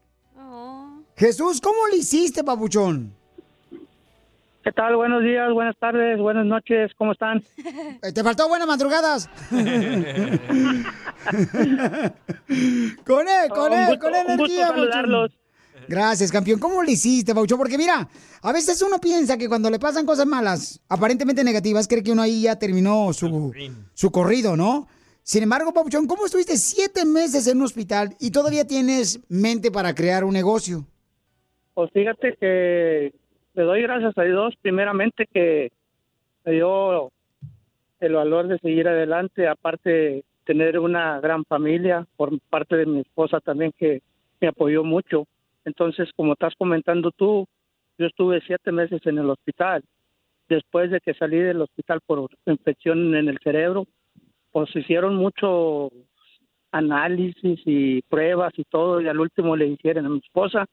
Jesús, ¿cómo le hiciste, papuchón? ¿Qué tal? Buenos días, buenas tardes, buenas noches, ¿cómo están? Eh, Te faltó buenas madrugadas. con él, con él, con un gusto energía, papuchón. Gracias, campeón. ¿Cómo le hiciste, Paucho? Porque mira, a veces uno piensa que cuando le pasan cosas malas, aparentemente negativas, cree que uno ahí ya terminó su, su corrido, ¿no? Sin embargo, Pauchón, ¿cómo estuviste siete meses en un hospital y todavía tienes mente para crear un negocio? Pues fíjate que le doy gracias a Dios, primeramente que me dio el valor de seguir adelante, aparte tener una gran familia por parte de mi esposa también que me apoyó mucho. Entonces, como estás comentando tú, yo estuve siete meses en el hospital. Después de que salí del hospital por infección en el cerebro, pues hicieron mucho análisis y pruebas y todo, y al último le hicieron a mi esposa.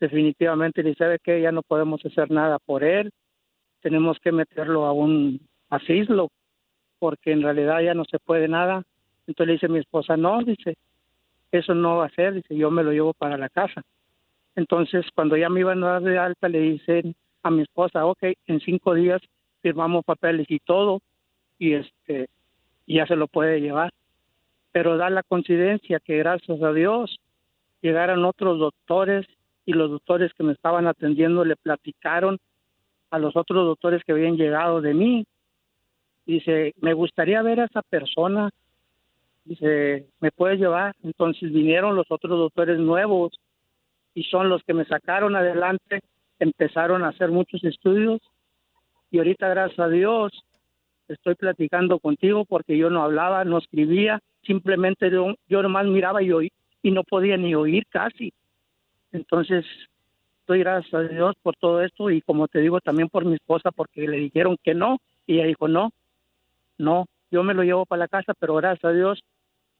Definitivamente le sabe que ya no podemos hacer nada por él, tenemos que meterlo a un asilo, porque en realidad ya no se puede nada. Entonces le dice mi esposa, no, dice, eso no va a ser, dice, yo me lo llevo para la casa. Entonces, cuando ya me iban a dar de alta, le dicen a mi esposa, ok, en cinco días firmamos papeles y todo, y este, ya se lo puede llevar. Pero da la coincidencia que gracias a Dios llegaron otros doctores y los doctores que me estaban atendiendo le platicaron a los otros doctores que habían llegado de mí. Dice, me gustaría ver a esa persona. Dice, ¿me puedes llevar? Entonces vinieron los otros doctores nuevos y son los que me sacaron adelante empezaron a hacer muchos estudios y ahorita gracias a Dios estoy platicando contigo porque yo no hablaba, no escribía, simplemente yo, yo nomás miraba y oí y no podía ni oír casi. Entonces, doy gracias a Dios por todo esto y como te digo también por mi esposa porque le dijeron que no y ella dijo no, no, yo me lo llevo para la casa, pero gracias a Dios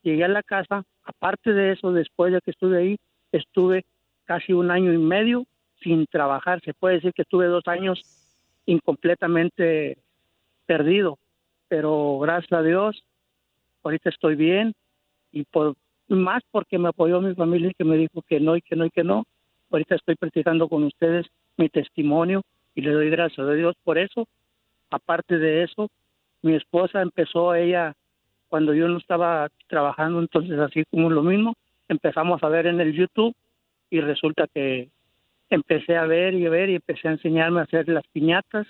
llegué a la casa. Aparte de eso, después de que estuve ahí, estuve casi un año y medio sin trabajar. Se puede decir que estuve dos años incompletamente perdido, pero gracias a Dios, ahorita estoy bien y por más porque me apoyó mi familia que me dijo que no y que no y que no. Ahorita estoy practicando con ustedes mi testimonio y le doy gracias a Dios por eso. Aparte de eso, mi esposa empezó ella cuando yo no estaba trabajando, entonces así como lo mismo, empezamos a ver en el YouTube y resulta que empecé a ver y a ver y empecé a enseñarme a hacer las piñatas.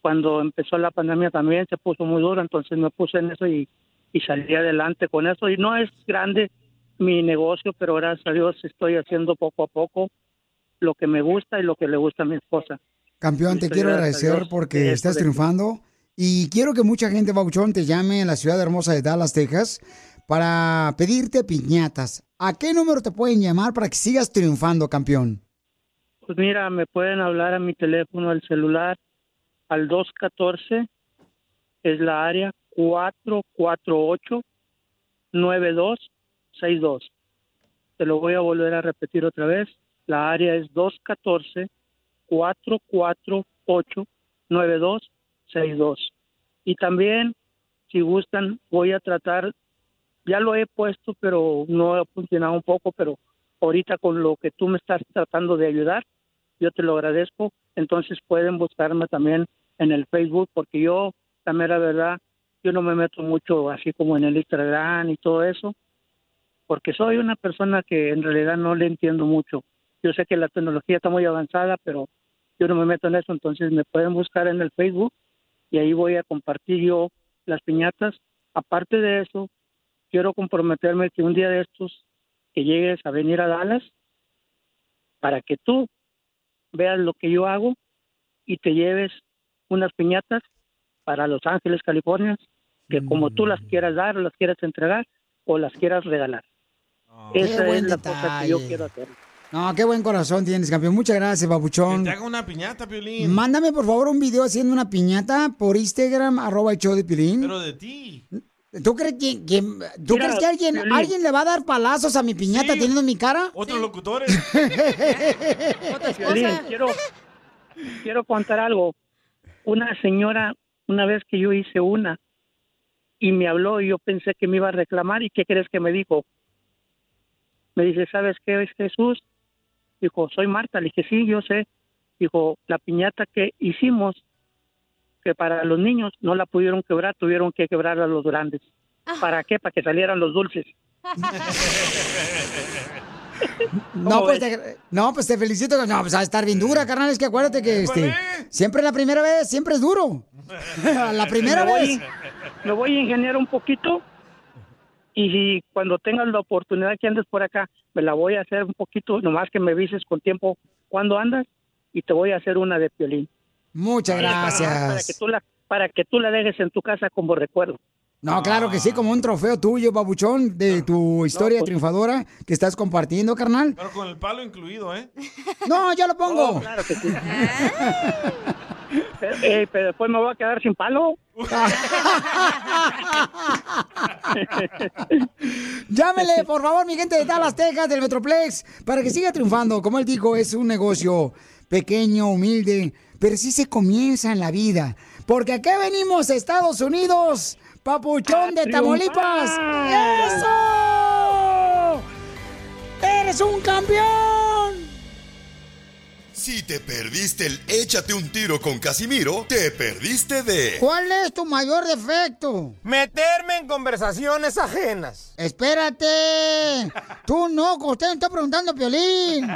Cuando empezó la pandemia también se puso muy duro, entonces me puse en eso y, y salí adelante con eso. Y no es grande mi negocio, pero gracias a Dios estoy haciendo poco a poco lo que me gusta y lo que le gusta a mi esposa. Campeón, te quiero agradecer porque estás triunfando y quiero que mucha gente, Bauchón, te llame en la ciudad hermosa de Dallas, Texas, para pedirte piñatas. ¿A qué número te pueden llamar para que sigas triunfando, campeón? Pues mira, me pueden hablar a mi teléfono, al celular, al 214, es la área 448-9262. Te lo voy a volver a repetir otra vez. La área es 214-448-9262. Y también, si gustan, voy a tratar, ya lo he puesto, pero no ha funcionado un poco, pero ahorita con lo que tú me estás tratando de ayudar, yo te lo agradezco. Entonces pueden buscarme también en el Facebook, porque yo, la mera verdad, yo no me meto mucho así como en el Instagram y todo eso, porque soy una persona que en realidad no le entiendo mucho. Yo sé que la tecnología está muy avanzada, pero yo no me meto en eso, entonces me pueden buscar en el Facebook y ahí voy a compartir yo las piñatas. Aparte de eso, quiero comprometerme que un día de estos que llegues a venir a Dallas para que tú veas lo que yo hago y te lleves unas piñatas para Los Ángeles, California, que como tú las quieras dar o las quieras entregar o las quieras regalar. Esa Qué es la cosa que yo quiero hacer. No, qué buen corazón tienes, campeón. Muchas gracias, Babuchón. Te haga una piñata, Piolín. Mándame, por favor, un video haciendo una piñata por Instagram, arroba el show de Pilín. Pero de ti. ¿Tú crees que, que- ¿tú Mira, crees que alguien, Piolín. alguien le va a dar palazos a mi piñata Sí. teniendo mi cara? Otros locutores. Piolín, quiero, quiero contar algo. Una señora, una vez que yo hice una y me habló y yo pensé que me iba a reclamar y ¿qué crees que me dijo? Me dice, ¿sabes qué es Jesús? Dijo, soy Marta. Le dije, sí, yo sé. Dijo, la piñata que hicimos, que para los niños no la pudieron quebrar, tuvieron que quebrar a los grandes. ¿Para qué? Para que salieran los dulces. No pues, te, no, pues te felicito. No, pues va a estar bien dura, carnal. Es que acuérdate que este, siempre la primera vez, siempre es duro. la primera me vez. Voy, me voy a ingeniar un poquito y si cuando tengas la oportunidad que andes por acá, me la voy a hacer un poquito, nomás que me avises con tiempo cuando andas y te voy a hacer una de piolín. Muchas Para que gracias. tú la, para que tú la dejes en tu casa como recuerdo. No, claro que sí, como un trofeo tuyo, babuchón, de tu historia pues. triunfadora que estás compartiendo, carnal. Pero con el palo incluido, ¿eh? No, yo lo pongo. Oh, claro que sí. pero, eh, pero después me voy a quedar sin palo. Llámele, por favor, mi gente de Dallas, Texas, del Metroplex, para que siga triunfando. Como él dijo, es un negocio pequeño, humilde, pero sí se comienza en la vida. Porque aquí venimos, Estados Unidos, papuchón de Tamaulipas. ¡Eso! ¡Eres un campeón! Si te perdiste el échate un tiro con Casimiro, te perdiste de ¿Cuál es tu mayor defecto? Meterme en conversaciones ajenas. Espérate. Tú no, usted me está preguntando, Piolín.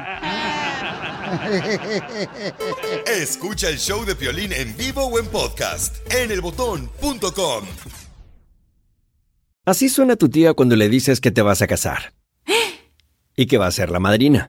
Escucha el show de Piolín en vivo o en podcast en elbotón.com. Así suena tu tía cuando le dices que te vas a casar. Y que va a ser la madrina.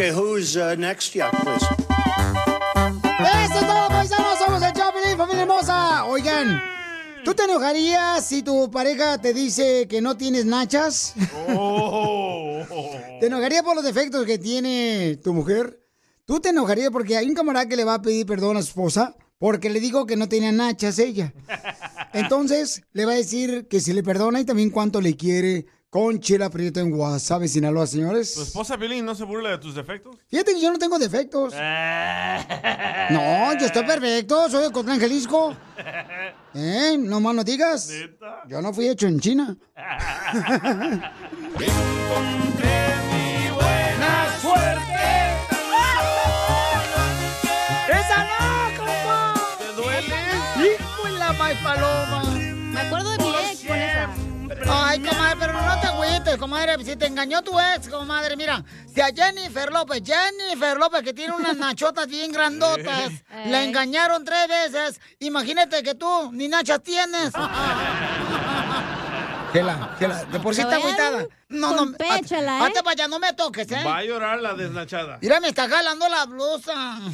Okay, who's uh, next? Yeah, please. ¡Eso es todo, paisanos! ¡Somos el Chapelín, familia hermosa! Oigan, ¿tú te enojarías si tu pareja te dice que no tienes nachas? ¿Te enojaría por los defectos que tiene tu mujer? ¿Tú te enojarías porque hay un camarada que le va a pedir perdón a su esposa porque le dijo que no tenía nachas ella? Entonces, le va a decir que si le perdona y también cuánto le quiere con Chela Prieto en Guasave, Sinaloa, señores. ¿Tu esposa Piolín no se burla de tus defectos? Fíjate que yo no tengo defectos. No, yo estoy perfecto, soy de Cotlán, Jalisco. ¿Eh? No más no digas. Yo no fui hecho en China. buena suerte. ¡Esa no, compa! ¿Te duele? ¡Hijo de la paloma! Ay, comadre, pero no te agüites, comadre. Si te engañó tu ex, comadre, mira. Si a Jennifer López, Jennifer López, que tiene unas nachotas bien grandotas, la engañaron tres veces. Imagínate que tú ni nachas tienes. Gela, Gela, de por sí está agüitada. No, no, con péchala, ¿eh? hazte para allá, no me toques, ¿eh? Va a llorar la desnachada. Mira, me está jalando la blusa.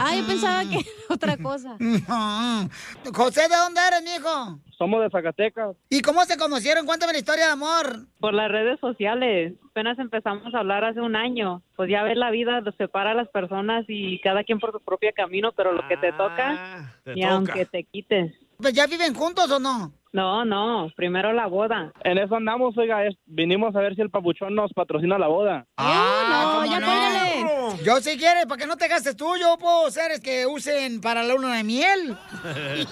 Ah, yo pensaba que era otra cosa. José, ¿de dónde eres, mijo? Somos de Zacatecas. ¿Y cómo se conocieron? Cuéntame la historia de amor. Por las redes sociales. Apenas empezamos a hablar hace un año. Pues ya ves, la vida separa a las personas y cada quien por su propio camino, pero lo que te toca, te y toca. aunque te quites. Pues ya viven juntos o no? No, no, primero la boda. En eso andamos, oiga, es- vinimos a ver si el papuchón nos patrocina la boda. Ah, no, ¿cómo ya cuélgale. Yo si quieres, para que no te gastes tú, yo puedo seres que usen para la luna de miel.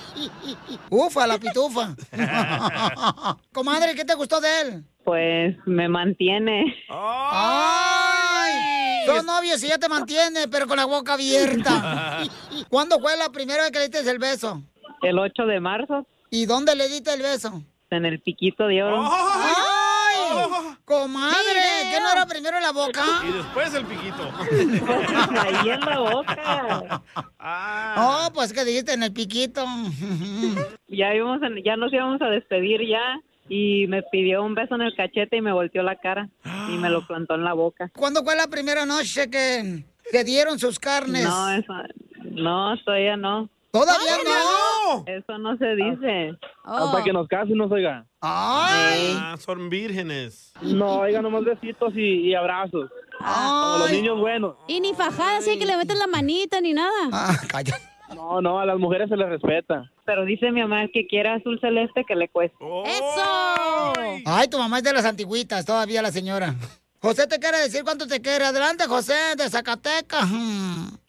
Ufa, la pitufa. Comadre, ¿qué te gustó de él? Pues me mantiene. ¡Ay! Son novios y ya te mantiene, pero con la boca abierta. ¿Cuándo fue la primera vez que le diste el beso? El 8 de marzo. ¿Y dónde le diste el beso? En el piquito de oro. ¡Ay! Comadre, ¿qué no era primero la boca? Y después el piquito. Ahí en la boca. Oh, pues que dijiste en el piquito. Ya, íbamos en- ya nos íbamos a despedir ya y me pidió un beso en el cachete y me volteó la cara y me lo plantó en la boca. ¿Cuándo fue la primera noche que, que dieron sus carnes? No, eso, no, todavía no. ¿Todavía no? Eso no se dice. Hasta que nos casemos, oiga. ¡Ay! Ah, son vírgenes. No, oiga, nomás besitos y, y abrazos. Como los niños buenos. Y ni fajada, así que le metes la manita ni nada. Ah, calla. No, no, a las mujeres se les respeta. Pero dice mi mamá que quiere azul celeste que le cueste. ¡Eso! Ay, tu mamá es de las antigüitas, todavía la señora. José te quiere decir cuánto te quiere. Adelante, José, de Zacatecas.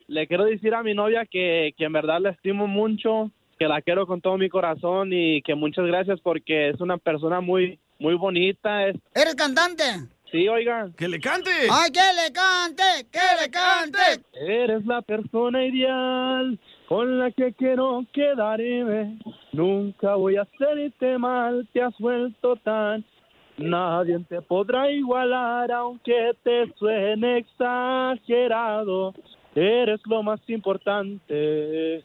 Le quiero decir a mi novia que, que en verdad la estimo mucho, que la quiero con todo mi corazón y que muchas gracias porque es una persona muy, muy bonita. Es, ¿Eres cantante? sí, oiga. ¡Que le cante! ¡Ay, que le cante! ¡Que le cante! Eres la persona ideal con la que quiero quedarme. Nunca voy a hacerte mal, te has vuelto tan. Nadie te podrá igualar aunque te suene exagerado. Eres lo más importante,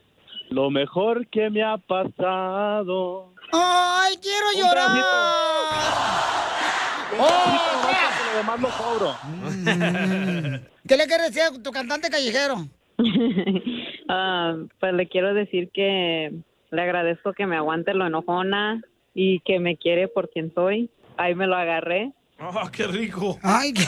lo mejor que me ha pasado. ¡Ay, quiero Un llorar! pedacito nomás porque lo demás lo cobro. ¿Qué le quieres decir a tu cantante callejero? Ah, pues le quiero decir que le agradezco que me aguante lo enojona y que me quiere por quien soy. Ahí me lo agarré. ¡Ah, qué rico! ¡Ay!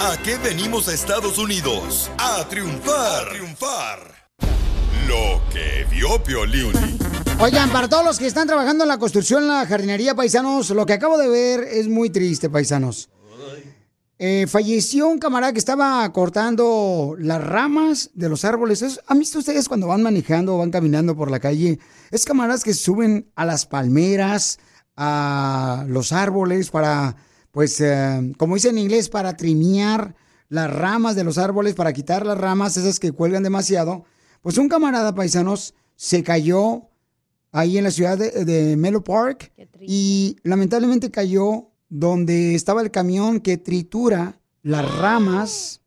¿A qué venimos a Estados Unidos? A triunfar. A triunfar. Lo que vio Piolín. Oigan, para todos los que están trabajando en la construcción, en la jardinería, paisanos, lo que acabo de ver es muy triste, paisanos. Eh, falleció un camarada que estaba cortando las ramas de los árboles. Es- ¿Han visto ustedes cuando van manejando o van caminando por la calle? Es camaradas que suben a las palmeras, a los árboles para, pues, eh, como dice en inglés, para trimear las ramas de los árboles, para quitar las ramas, esas que cuelgan demasiado. Pues un camarada, paisanos, se cayó ahí en la ciudad de, de Melo Park y lamentablemente cayó donde estaba el camión que tritura las ramas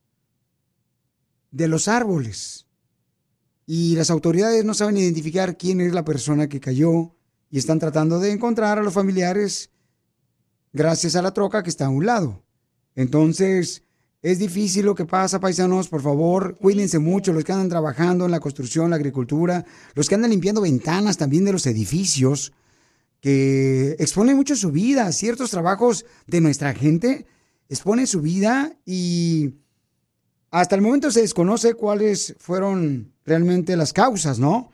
de los árboles. Y las autoridades no saben identificar quién es la persona que cayó y están tratando de encontrar a los familiares gracias a la troca que está a un lado. Entonces, es difícil lo que pasa, paisanos. Por favor, cuídense mucho los que andan trabajando en la construcción, la agricultura, los que andan limpiando ventanas también de los edificios, que exponen mucho su vida. Ciertos trabajos de nuestra gente exponen su vida y hasta el momento se desconoce cuáles fueron realmente las causas, ¿no?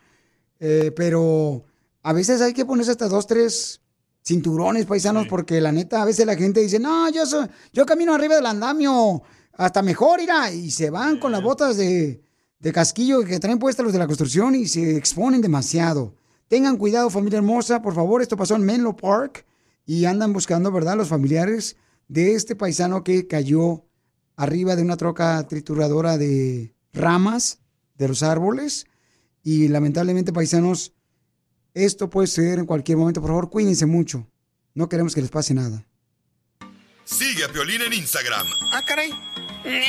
Eh, pero a veces hay que ponerse hasta dos, tres cinturones paisanos porque la neta a veces la gente dice, no, yo, soy, yo camino arriba del andamio, hasta mejor irá, y se van con las botas de, de casquillo que traen puestas los de la construcción y se exponen demasiado. Tengan cuidado familia hermosa, por favor, esto pasó en Menlo Park y andan buscando, ¿verdad?, los familiares de este paisano que cayó arriba de una troca trituradora de ramas de los árboles y lamentablemente paisanos, esto puede ser en cualquier momento, por favor, cuídense mucho. No queremos que les pase nada. Sigue a Piolín en Instagram. Ah, caray.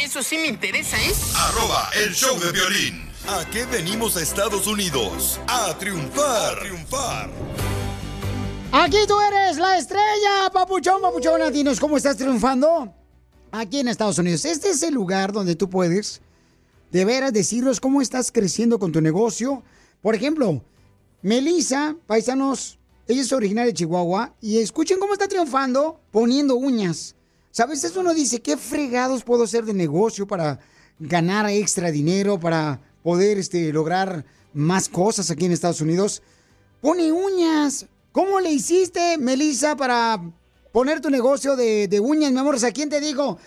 Eso sí me interesa, ¿eh? Arroba el show de violín. ¿A qué venimos a Estados Unidos? A triunfar. Triunfar. Aquí tú eres la estrella, papuchón, papuchona. Dinos cómo estás triunfando aquí en Estados Unidos. Este es el lugar donde tú puedes de veras decirnos cómo estás creciendo con tu negocio. Por ejemplo, Melissa, paisanos, ella es originaria de Chihuahua y escuchen cómo está triunfando poniendo uñas. ¿Sabes? Eso uno dice, ¿qué fregados puedo hacer de negocio para ganar extra dinero, para poder este, lograr más cosas aquí en Estados Unidos? Pone uñas. ¿Cómo le hiciste, Melissa, para poner tu negocio de, de uñas, mi amor? O sea, ¿quién te dijo?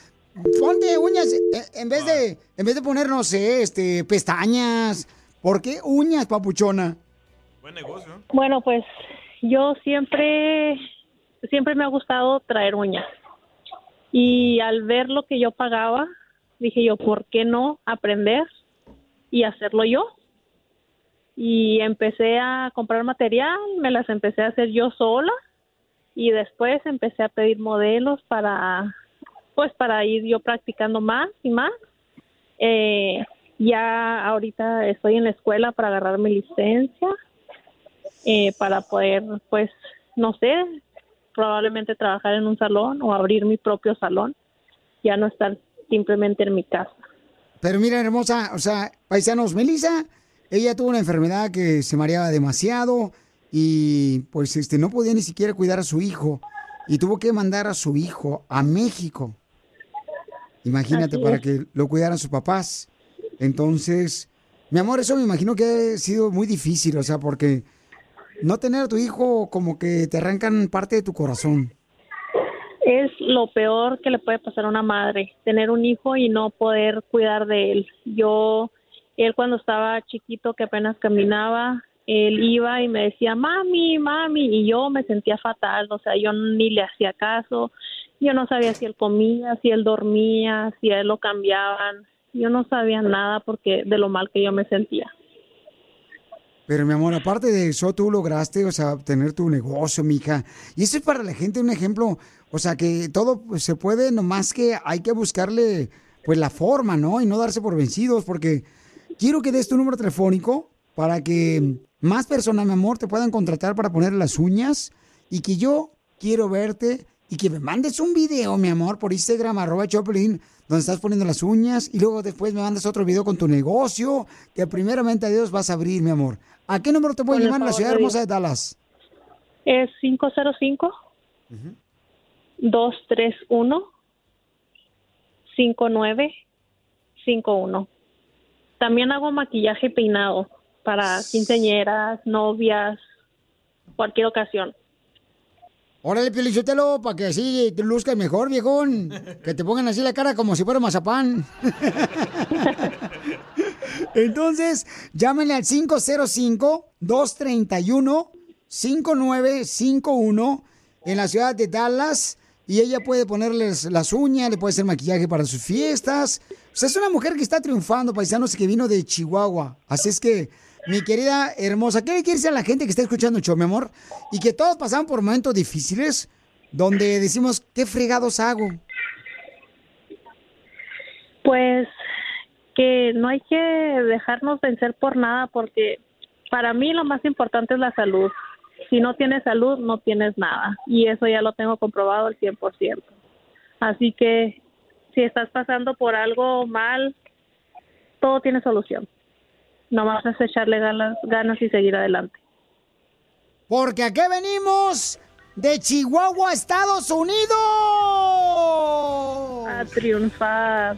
Ponte uñas eh, en vez de, en vez de poner, no sé, este, pestañas. ¿Por qué uñas, papuchona? Buen negocio. Bueno, pues yo siempre, siempre me ha gustado traer uñas. Y al ver lo que yo pagaba, dije yo, ¿por qué no aprender y hacerlo yo? Y empecé a comprar material, me las empecé a hacer yo sola y después empecé a pedir modelos para, pues para ir yo practicando más y más. Eh, ya ahorita estoy en la escuela para agarrar mi licencia eh, para poder, pues, no sé, probablemente trabajar en un salón o abrir mi propio salón, ya no estar simplemente en mi casa. Pero mira, hermosa, o sea, paisanos, Melissa, ella tuvo una enfermedad que se mareaba demasiado y pues este no podía ni siquiera cuidar a su hijo y tuvo que mandar a su hijo a México. Imagínate, para que lo cuidaran sus papás. Entonces, mi amor, eso me imagino que ha sido muy difícil, o sea, porque no tener a tu hijo como que te arrancan parte de tu corazón. Es lo peor que le puede pasar a una madre, tener un hijo y no poder cuidar de él. Yo, él cuando estaba chiquito, que apenas caminaba, él iba y me decía, mami, mami, y yo me sentía fatal, o sea, yo ni le hacía caso, yo no sabía si él comía, si él dormía, si a él lo cambiaban, yo no sabía nada porque de lo mal que yo me sentía. Pero mi amor, aparte de eso, tú lograste, o sea, tener tu negocio, mija. Y eso es para la gente un ejemplo, o sea, que todo pues, se puede, nomás que hay que buscarle, pues, la forma, ¿no? Y no darse por vencidos, porque quiero que des tu número telefónico para que más personas, mi amor, te puedan contratar para poner las uñas y que yo quiero verte y que me mandes un video, mi amor, por Instagram, arroba Choplin, donde estás poniendo las uñas y luego después me mandas otro video con tu negocio que primeramente a Dios vas a abrir, mi amor. ¿A qué número te el llamar en la ciudad hermosa de. Dallas? Es 505 231 5951. También hago maquillaje y peinado para quinceañeras, novias, cualquier ocasión. Órale, Pielichotelo, para que así te luzcas mejor, viejón. Que te pongan así la cara como si fuera mazapán. Entonces, llámenle al 505-231-5951 en la ciudad de Dallas. Y ella puede ponerles las uñas, le puede hacer maquillaje para sus fiestas. O sea, es una mujer que está triunfando, paisanos, que vino de Chihuahua. Así es que, mi querida hermosa, ¿qué le quieres decir a la gente que está escuchando el mi amor? Y que todos pasamos por momentos difíciles donde decimos, ¿qué fregados hago? Pues que no hay que dejarnos vencer por nada porque para mí lo más importante es la salud. Si no tienes salud, no tienes nada. Y eso ya lo tengo comprobado al 100%. Así que si estás pasando por algo mal, todo tiene solución. Nomás es echarle ganas, ganas y seguir adelante. Porque aquí venimos de Chihuahua, Estados Unidos. A triunfar.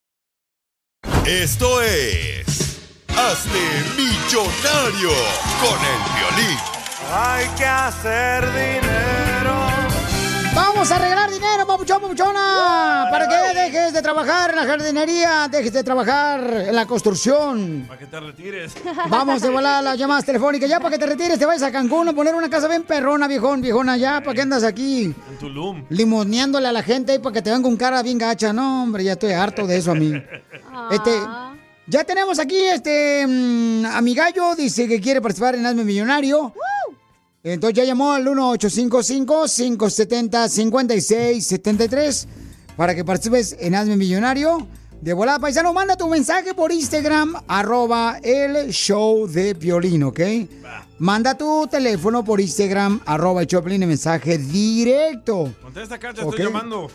Esto es. Hazte millonario con el violín. Hay que hacer dinero. Vamos a regalar dinero, papuchón, papuchona. Para que dejes de trabajar en la jardinería, dejes de trabajar en la construcción. Para que te retires. Vamos de volar a las llamadas telefónicas. Ya para que te retires, te vayas a Cancún a poner una casa bien perrona, viejón, viejona. Ya, ¿para qué andas aquí? En Tulum. Limoneándole a la gente ahí para que te vean con cara bien gacha. No, hombre, ya estoy harto de eso a mí. Este, ya tenemos aquí este mm, a mi gallo, dice que quiere participar en Hazme Millonario. Entonces ya llamó al 1-855-570-5673 para que participes en Hazme Millonario. De volada, paisano, manda tu mensaje por Instagram, arroba el show de violín, ¿ok? Manda tu teléfono por Instagram, arroba el Choplin, mensaje directo. Contesta, Cacha, Ok. estoy llamando.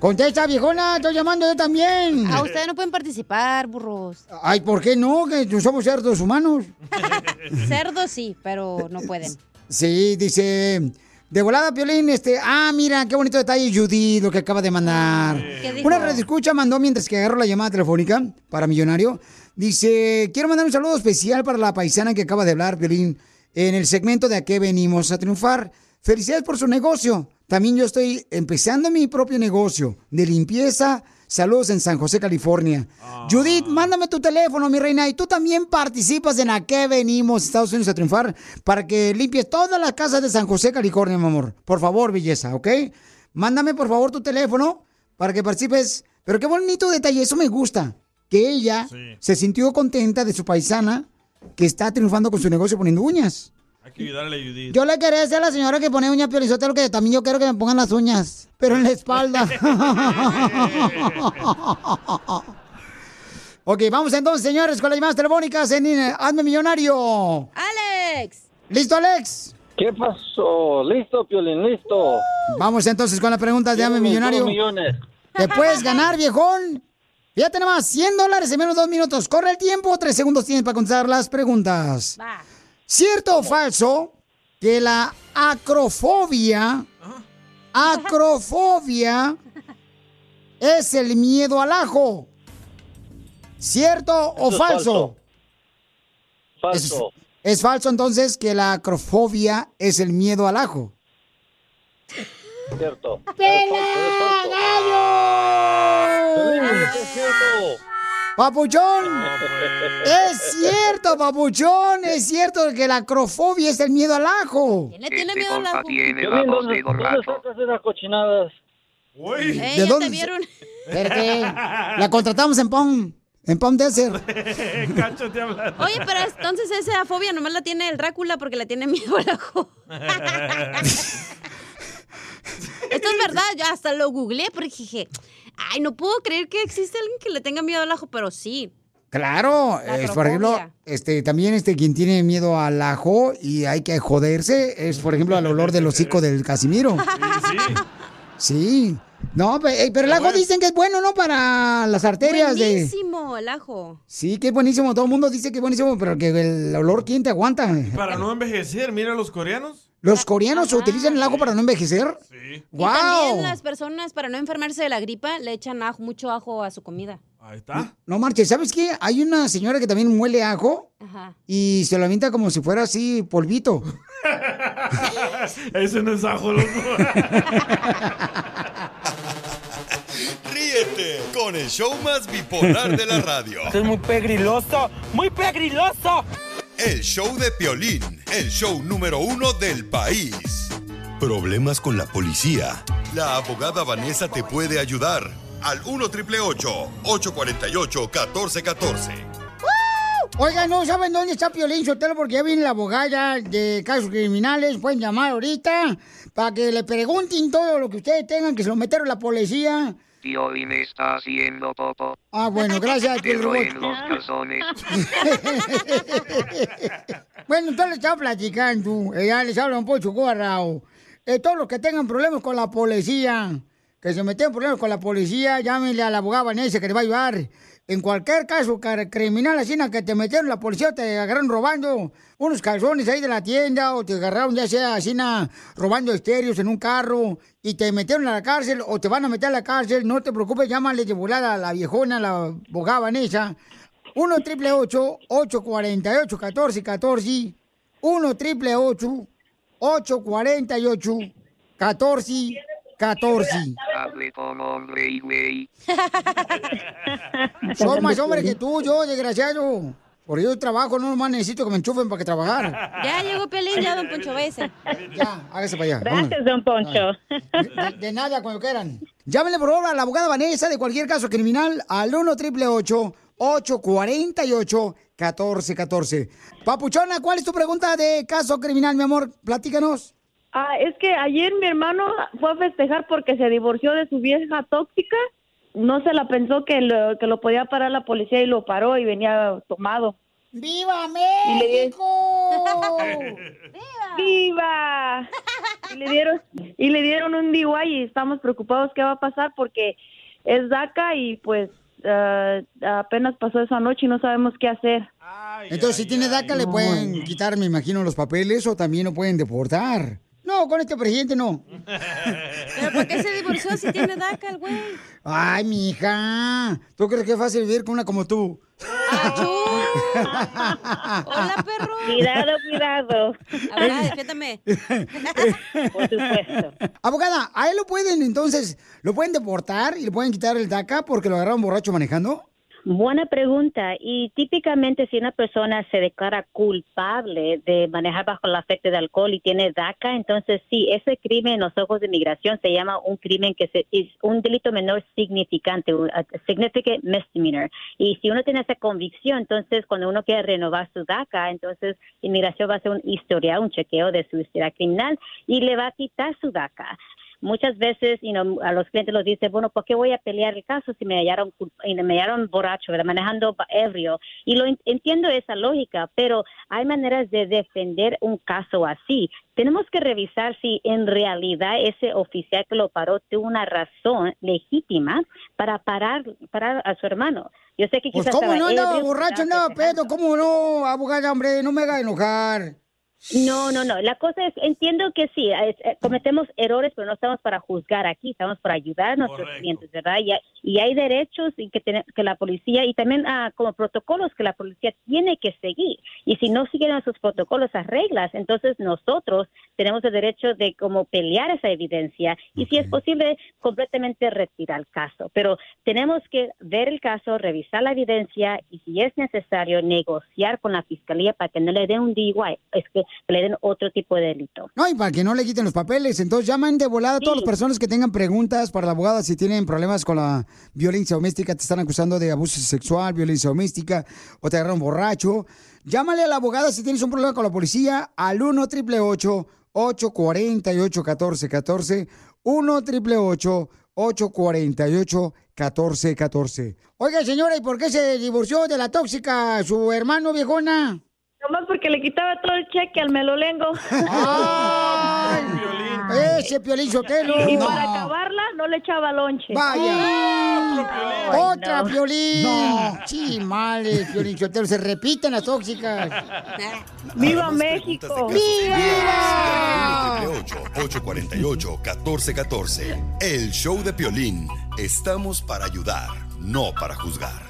Contesta, viejona, estoy llamando yo también. A ustedes no pueden participar, burros. Ay, ¿por qué no? Que no somos cerdos humanos. Cerdos sí, pero no pueden. Sí, dice. De volada, Piolín, este. Ah, mira, qué bonito detalle, Judy, lo que acaba de mandar. Una escucha mandó mientras que agarro la llamada telefónica para Millonario. Dice: Quiero mandar un saludo especial para la paisana que acaba de hablar, Piolín, en el segmento de a qué venimos a triunfar. Felicidades por su negocio. También yo estoy empezando mi propio negocio de limpieza. Saludos en San José, California. Judith, mándame tu teléfono, mi reina. Y tú también participas en A qué venimos, Estados Unidos, a triunfar, para que limpies todas las casas de San José, California, mi amor. Por favor, belleza, ¿ok? Mándame, por favor, tu teléfono para que participes. Pero qué bonito detalle, eso me gusta. Que ella se sintió contenta de su paisana que está triunfando con su negocio poniendo uñas. Hay que ayudarle a Judith. Yo le quería decir a la señora que pone uñas lo que también yo quiero que me pongan las uñas, pero en la espalda. Ok, vamos entonces, señores, con las llamadas telefónicas en eh, Hazme Millonario. ¡Alex! ¿Listo, Alex? ¿Qué pasó? ¿Listo, Piolín? ¿Listo? Vamos entonces con las preguntas de Hazme Millonario. millones. Te puedes ganar, viejón. Fíjate nomás, 100 dólares en menos de dos minutos. Corre el tiempo, tres segundos tienes para contestar las preguntas. ¿Cierto o falso que la acrofobia, acrofobia, es el miedo al ajo? ¿Cierto o falso? Falso. Es, es falso entonces que la acrofobia es el miedo al ajo. Cierto. Papuchón, es cierto, papuchón, es cierto que la acrofobia es el miedo al ajo. ¿Quién le tiene miedo al ajo? Piolín, ¿dónde, ¿dónde sacas esas cochinadas? Eh, ¿De ya dónde te vieron. Espérate, la contratamos en POM, en POM Desert. Cacho te habla. Oye, pero entonces esa fobia nomás la tiene el Drácula porque le tiene miedo al ajo. Esto es verdad, yo hasta lo googleé porque dije, ay, no puedo creer que existe alguien que le tenga miedo al ajo, pero sí. Claro, La es, por ejemplo, este, también este, quien tiene miedo al ajo y hay que joderse, es por ejemplo al olor del hocico del Casimiro. Sí. No, pe- eh, pero el ajo dicen que es bueno, ¿no? Para las arterias de... Buenísimo el ajo. Sí, que es buenísimo. Todo el mundo dice que es buenísimo, pero que el olor, ¿quién te aguanta? Para no envejecer, mira a los coreanos. ¿Los coreanos utilizan el ajo para no envejecer? Sí. Y ¡Wow! también las personas, para no enfermarse de la gripa, le echan ajo, mucho ajo a su comida. Ahí está. No marches, ¿sabes qué? Hay una señora que también muele ajo Ajá. y se lo avienta como si fuera así polvito. Ese no es ajo, loco. Ríete con el show más bipolar de la radio. es muy pegriloso, muy pegriloso. El show de Piolín, el show número uno del país. Problemas con la policía. La abogada Vanessa te puede ayudar. Al 1 848 1414 Oigan, ¿no saben dónde está Piolín Sotelo? Porque ya viene la abogada de casos criminales. Pueden llamar ahorita para que le pregunten todo lo que ustedes tengan, que se lo metieron la policía. Piolín está haciendo popo. Ah, bueno, gracias, Pero en los calzones. Bueno, entonces les estaba platicando. eh, ya les habla un poco Guarrao. Eh, todos los que tengan problemas con la policía, que se meten en problemas con la policía, llámenle a la abogada Vanessa que le va a ayudar. En cualquier caso criminal así, que te metieron la policía, te agarraron robando unos calzones ahí de la tienda, o te agarraron ya sea así, robando estéreos en un carro, y te metieron a la cárcel, o te van a meter a la cárcel, no te preocupes, llámale de volada a la viejona, la abogada Vanessa. 1 triple 848 1414 1 triple 848 1414 Hable con hombre y güey. Soy más hombre que tú, yo, desgraciado. Por yo trabajo, no nomás necesito que me enchufen para que trabajar. Ya llegó Pelín, ya, don Poncho, váyase. Ya, hágase para allá. Gracias, don Poncho. De, de nada, cuando quieran. Llámenle por favor a la abogada Vanessa de cualquier caso criminal al 1 triple 848 1414 Papuchona, ¿cuál es tu pregunta de caso criminal, mi amor? Platícanos. Ah, es que ayer mi hermano fue a festejar porque se divorció de su vieja tóxica. No se la pensó que lo, que lo podía parar la policía y lo paró y venía tomado. ¡Viva Y le di- México! ¡Viva! Y le dieron y le dieron un DUI y estamos preocupados qué va a pasar porque es DACA y pues ah, apenas pasó esa noche y no sabemos qué hacer. Entonces, si tiene DACA, le pueden quitar, me imagino, los papeles o también lo pueden deportar. No, con este presidente no. ¿Pero por qué se divorció si tiene DACA el güey? Ay, mija. ¿Tú crees que es fácil vivir con una como tú? Hola, perro. Cuidado, cuidado. Abogada, defiéndame. Por supuesto. Abogada, ¿a él lo pueden entonces, lo pueden deportar y le pueden quitar el DACA porque lo agarraron borracho manejando? Buena pregunta. Y típicamente si una persona se declara culpable de manejar bajo el afecto de alcohol y tiene DACA, entonces sí, ese crimen en los ojos de inmigración se llama un crimen que se, es un delito menor significante, un a significant misdemeanor. Y si uno tiene esa convicción, entonces cuando uno quiere renovar su DACA, entonces inmigración va a hacer un historial, un chequeo de su historia criminal y le va a quitar su DACA. Muchas veces you know, a los clientes los dice, bueno, ¿por qué voy a pelear el caso si me hallaron, me hallaron borracho, ¿verdad? manejando ebrio? Y lo en- entiendo esa lógica, pero hay maneras de defender un caso así. Tenemos que revisar si en realidad ese oficial que lo paró tuvo una razón legítima para parar, parar a su hermano. Yo sé que Pues quizás cómo no andaba borracho, andaba pedo, cómo no, abogada, hombre, no me haga enojar. No, no, no. La cosa es, entiendo que sí, es- eh, cometemos errores, pero no estamos para juzgar aquí, estamos para ayudar a nuestros clientes, ¿verdad? Y, hay- y hay derechos y que, que la policía, y también ah, como protocolos que la policía tiene que seguir. Y si no siguen esos protocolos, esas reglas, entonces nosotros tenemos el derecho de como pelear esa evidencia y si es posible, completamente retirar el caso. Pero tenemos que ver el caso, revisar la evidencia y si es necesario, negociar con la fiscalía para que no le den un DUI, es que le den otro tipo de delito. No, y para que no le quiten los papeles. Entonces llaman de volada a todas las personas que tengan preguntas para la abogada si tienen problemas con la violencia doméstica, te están acusando de abuso sexual, violencia doméstica o te agarraron borracho. Llámale a la abogada si tienes un problema con la policía al 1 888 848 1414 1 888 848 1414 Oiga, señora, ¿y por qué se divorció de la tóxica su hermano viejona? Nomás porque le quitaba todo el cheque al melolengo. ¡Ay! Ese Piolín Sotelo. Y No. para acabarla, no le echaba lonche. Vaya. Ay, Otra no. Piolín. No. Sí, male, Piolín Sotelo. Se repiten las tóxicas. ¡Viva México! ¡Viva! 848-1414. El show de Piolín. Estamos para ayudar, no para juzgar.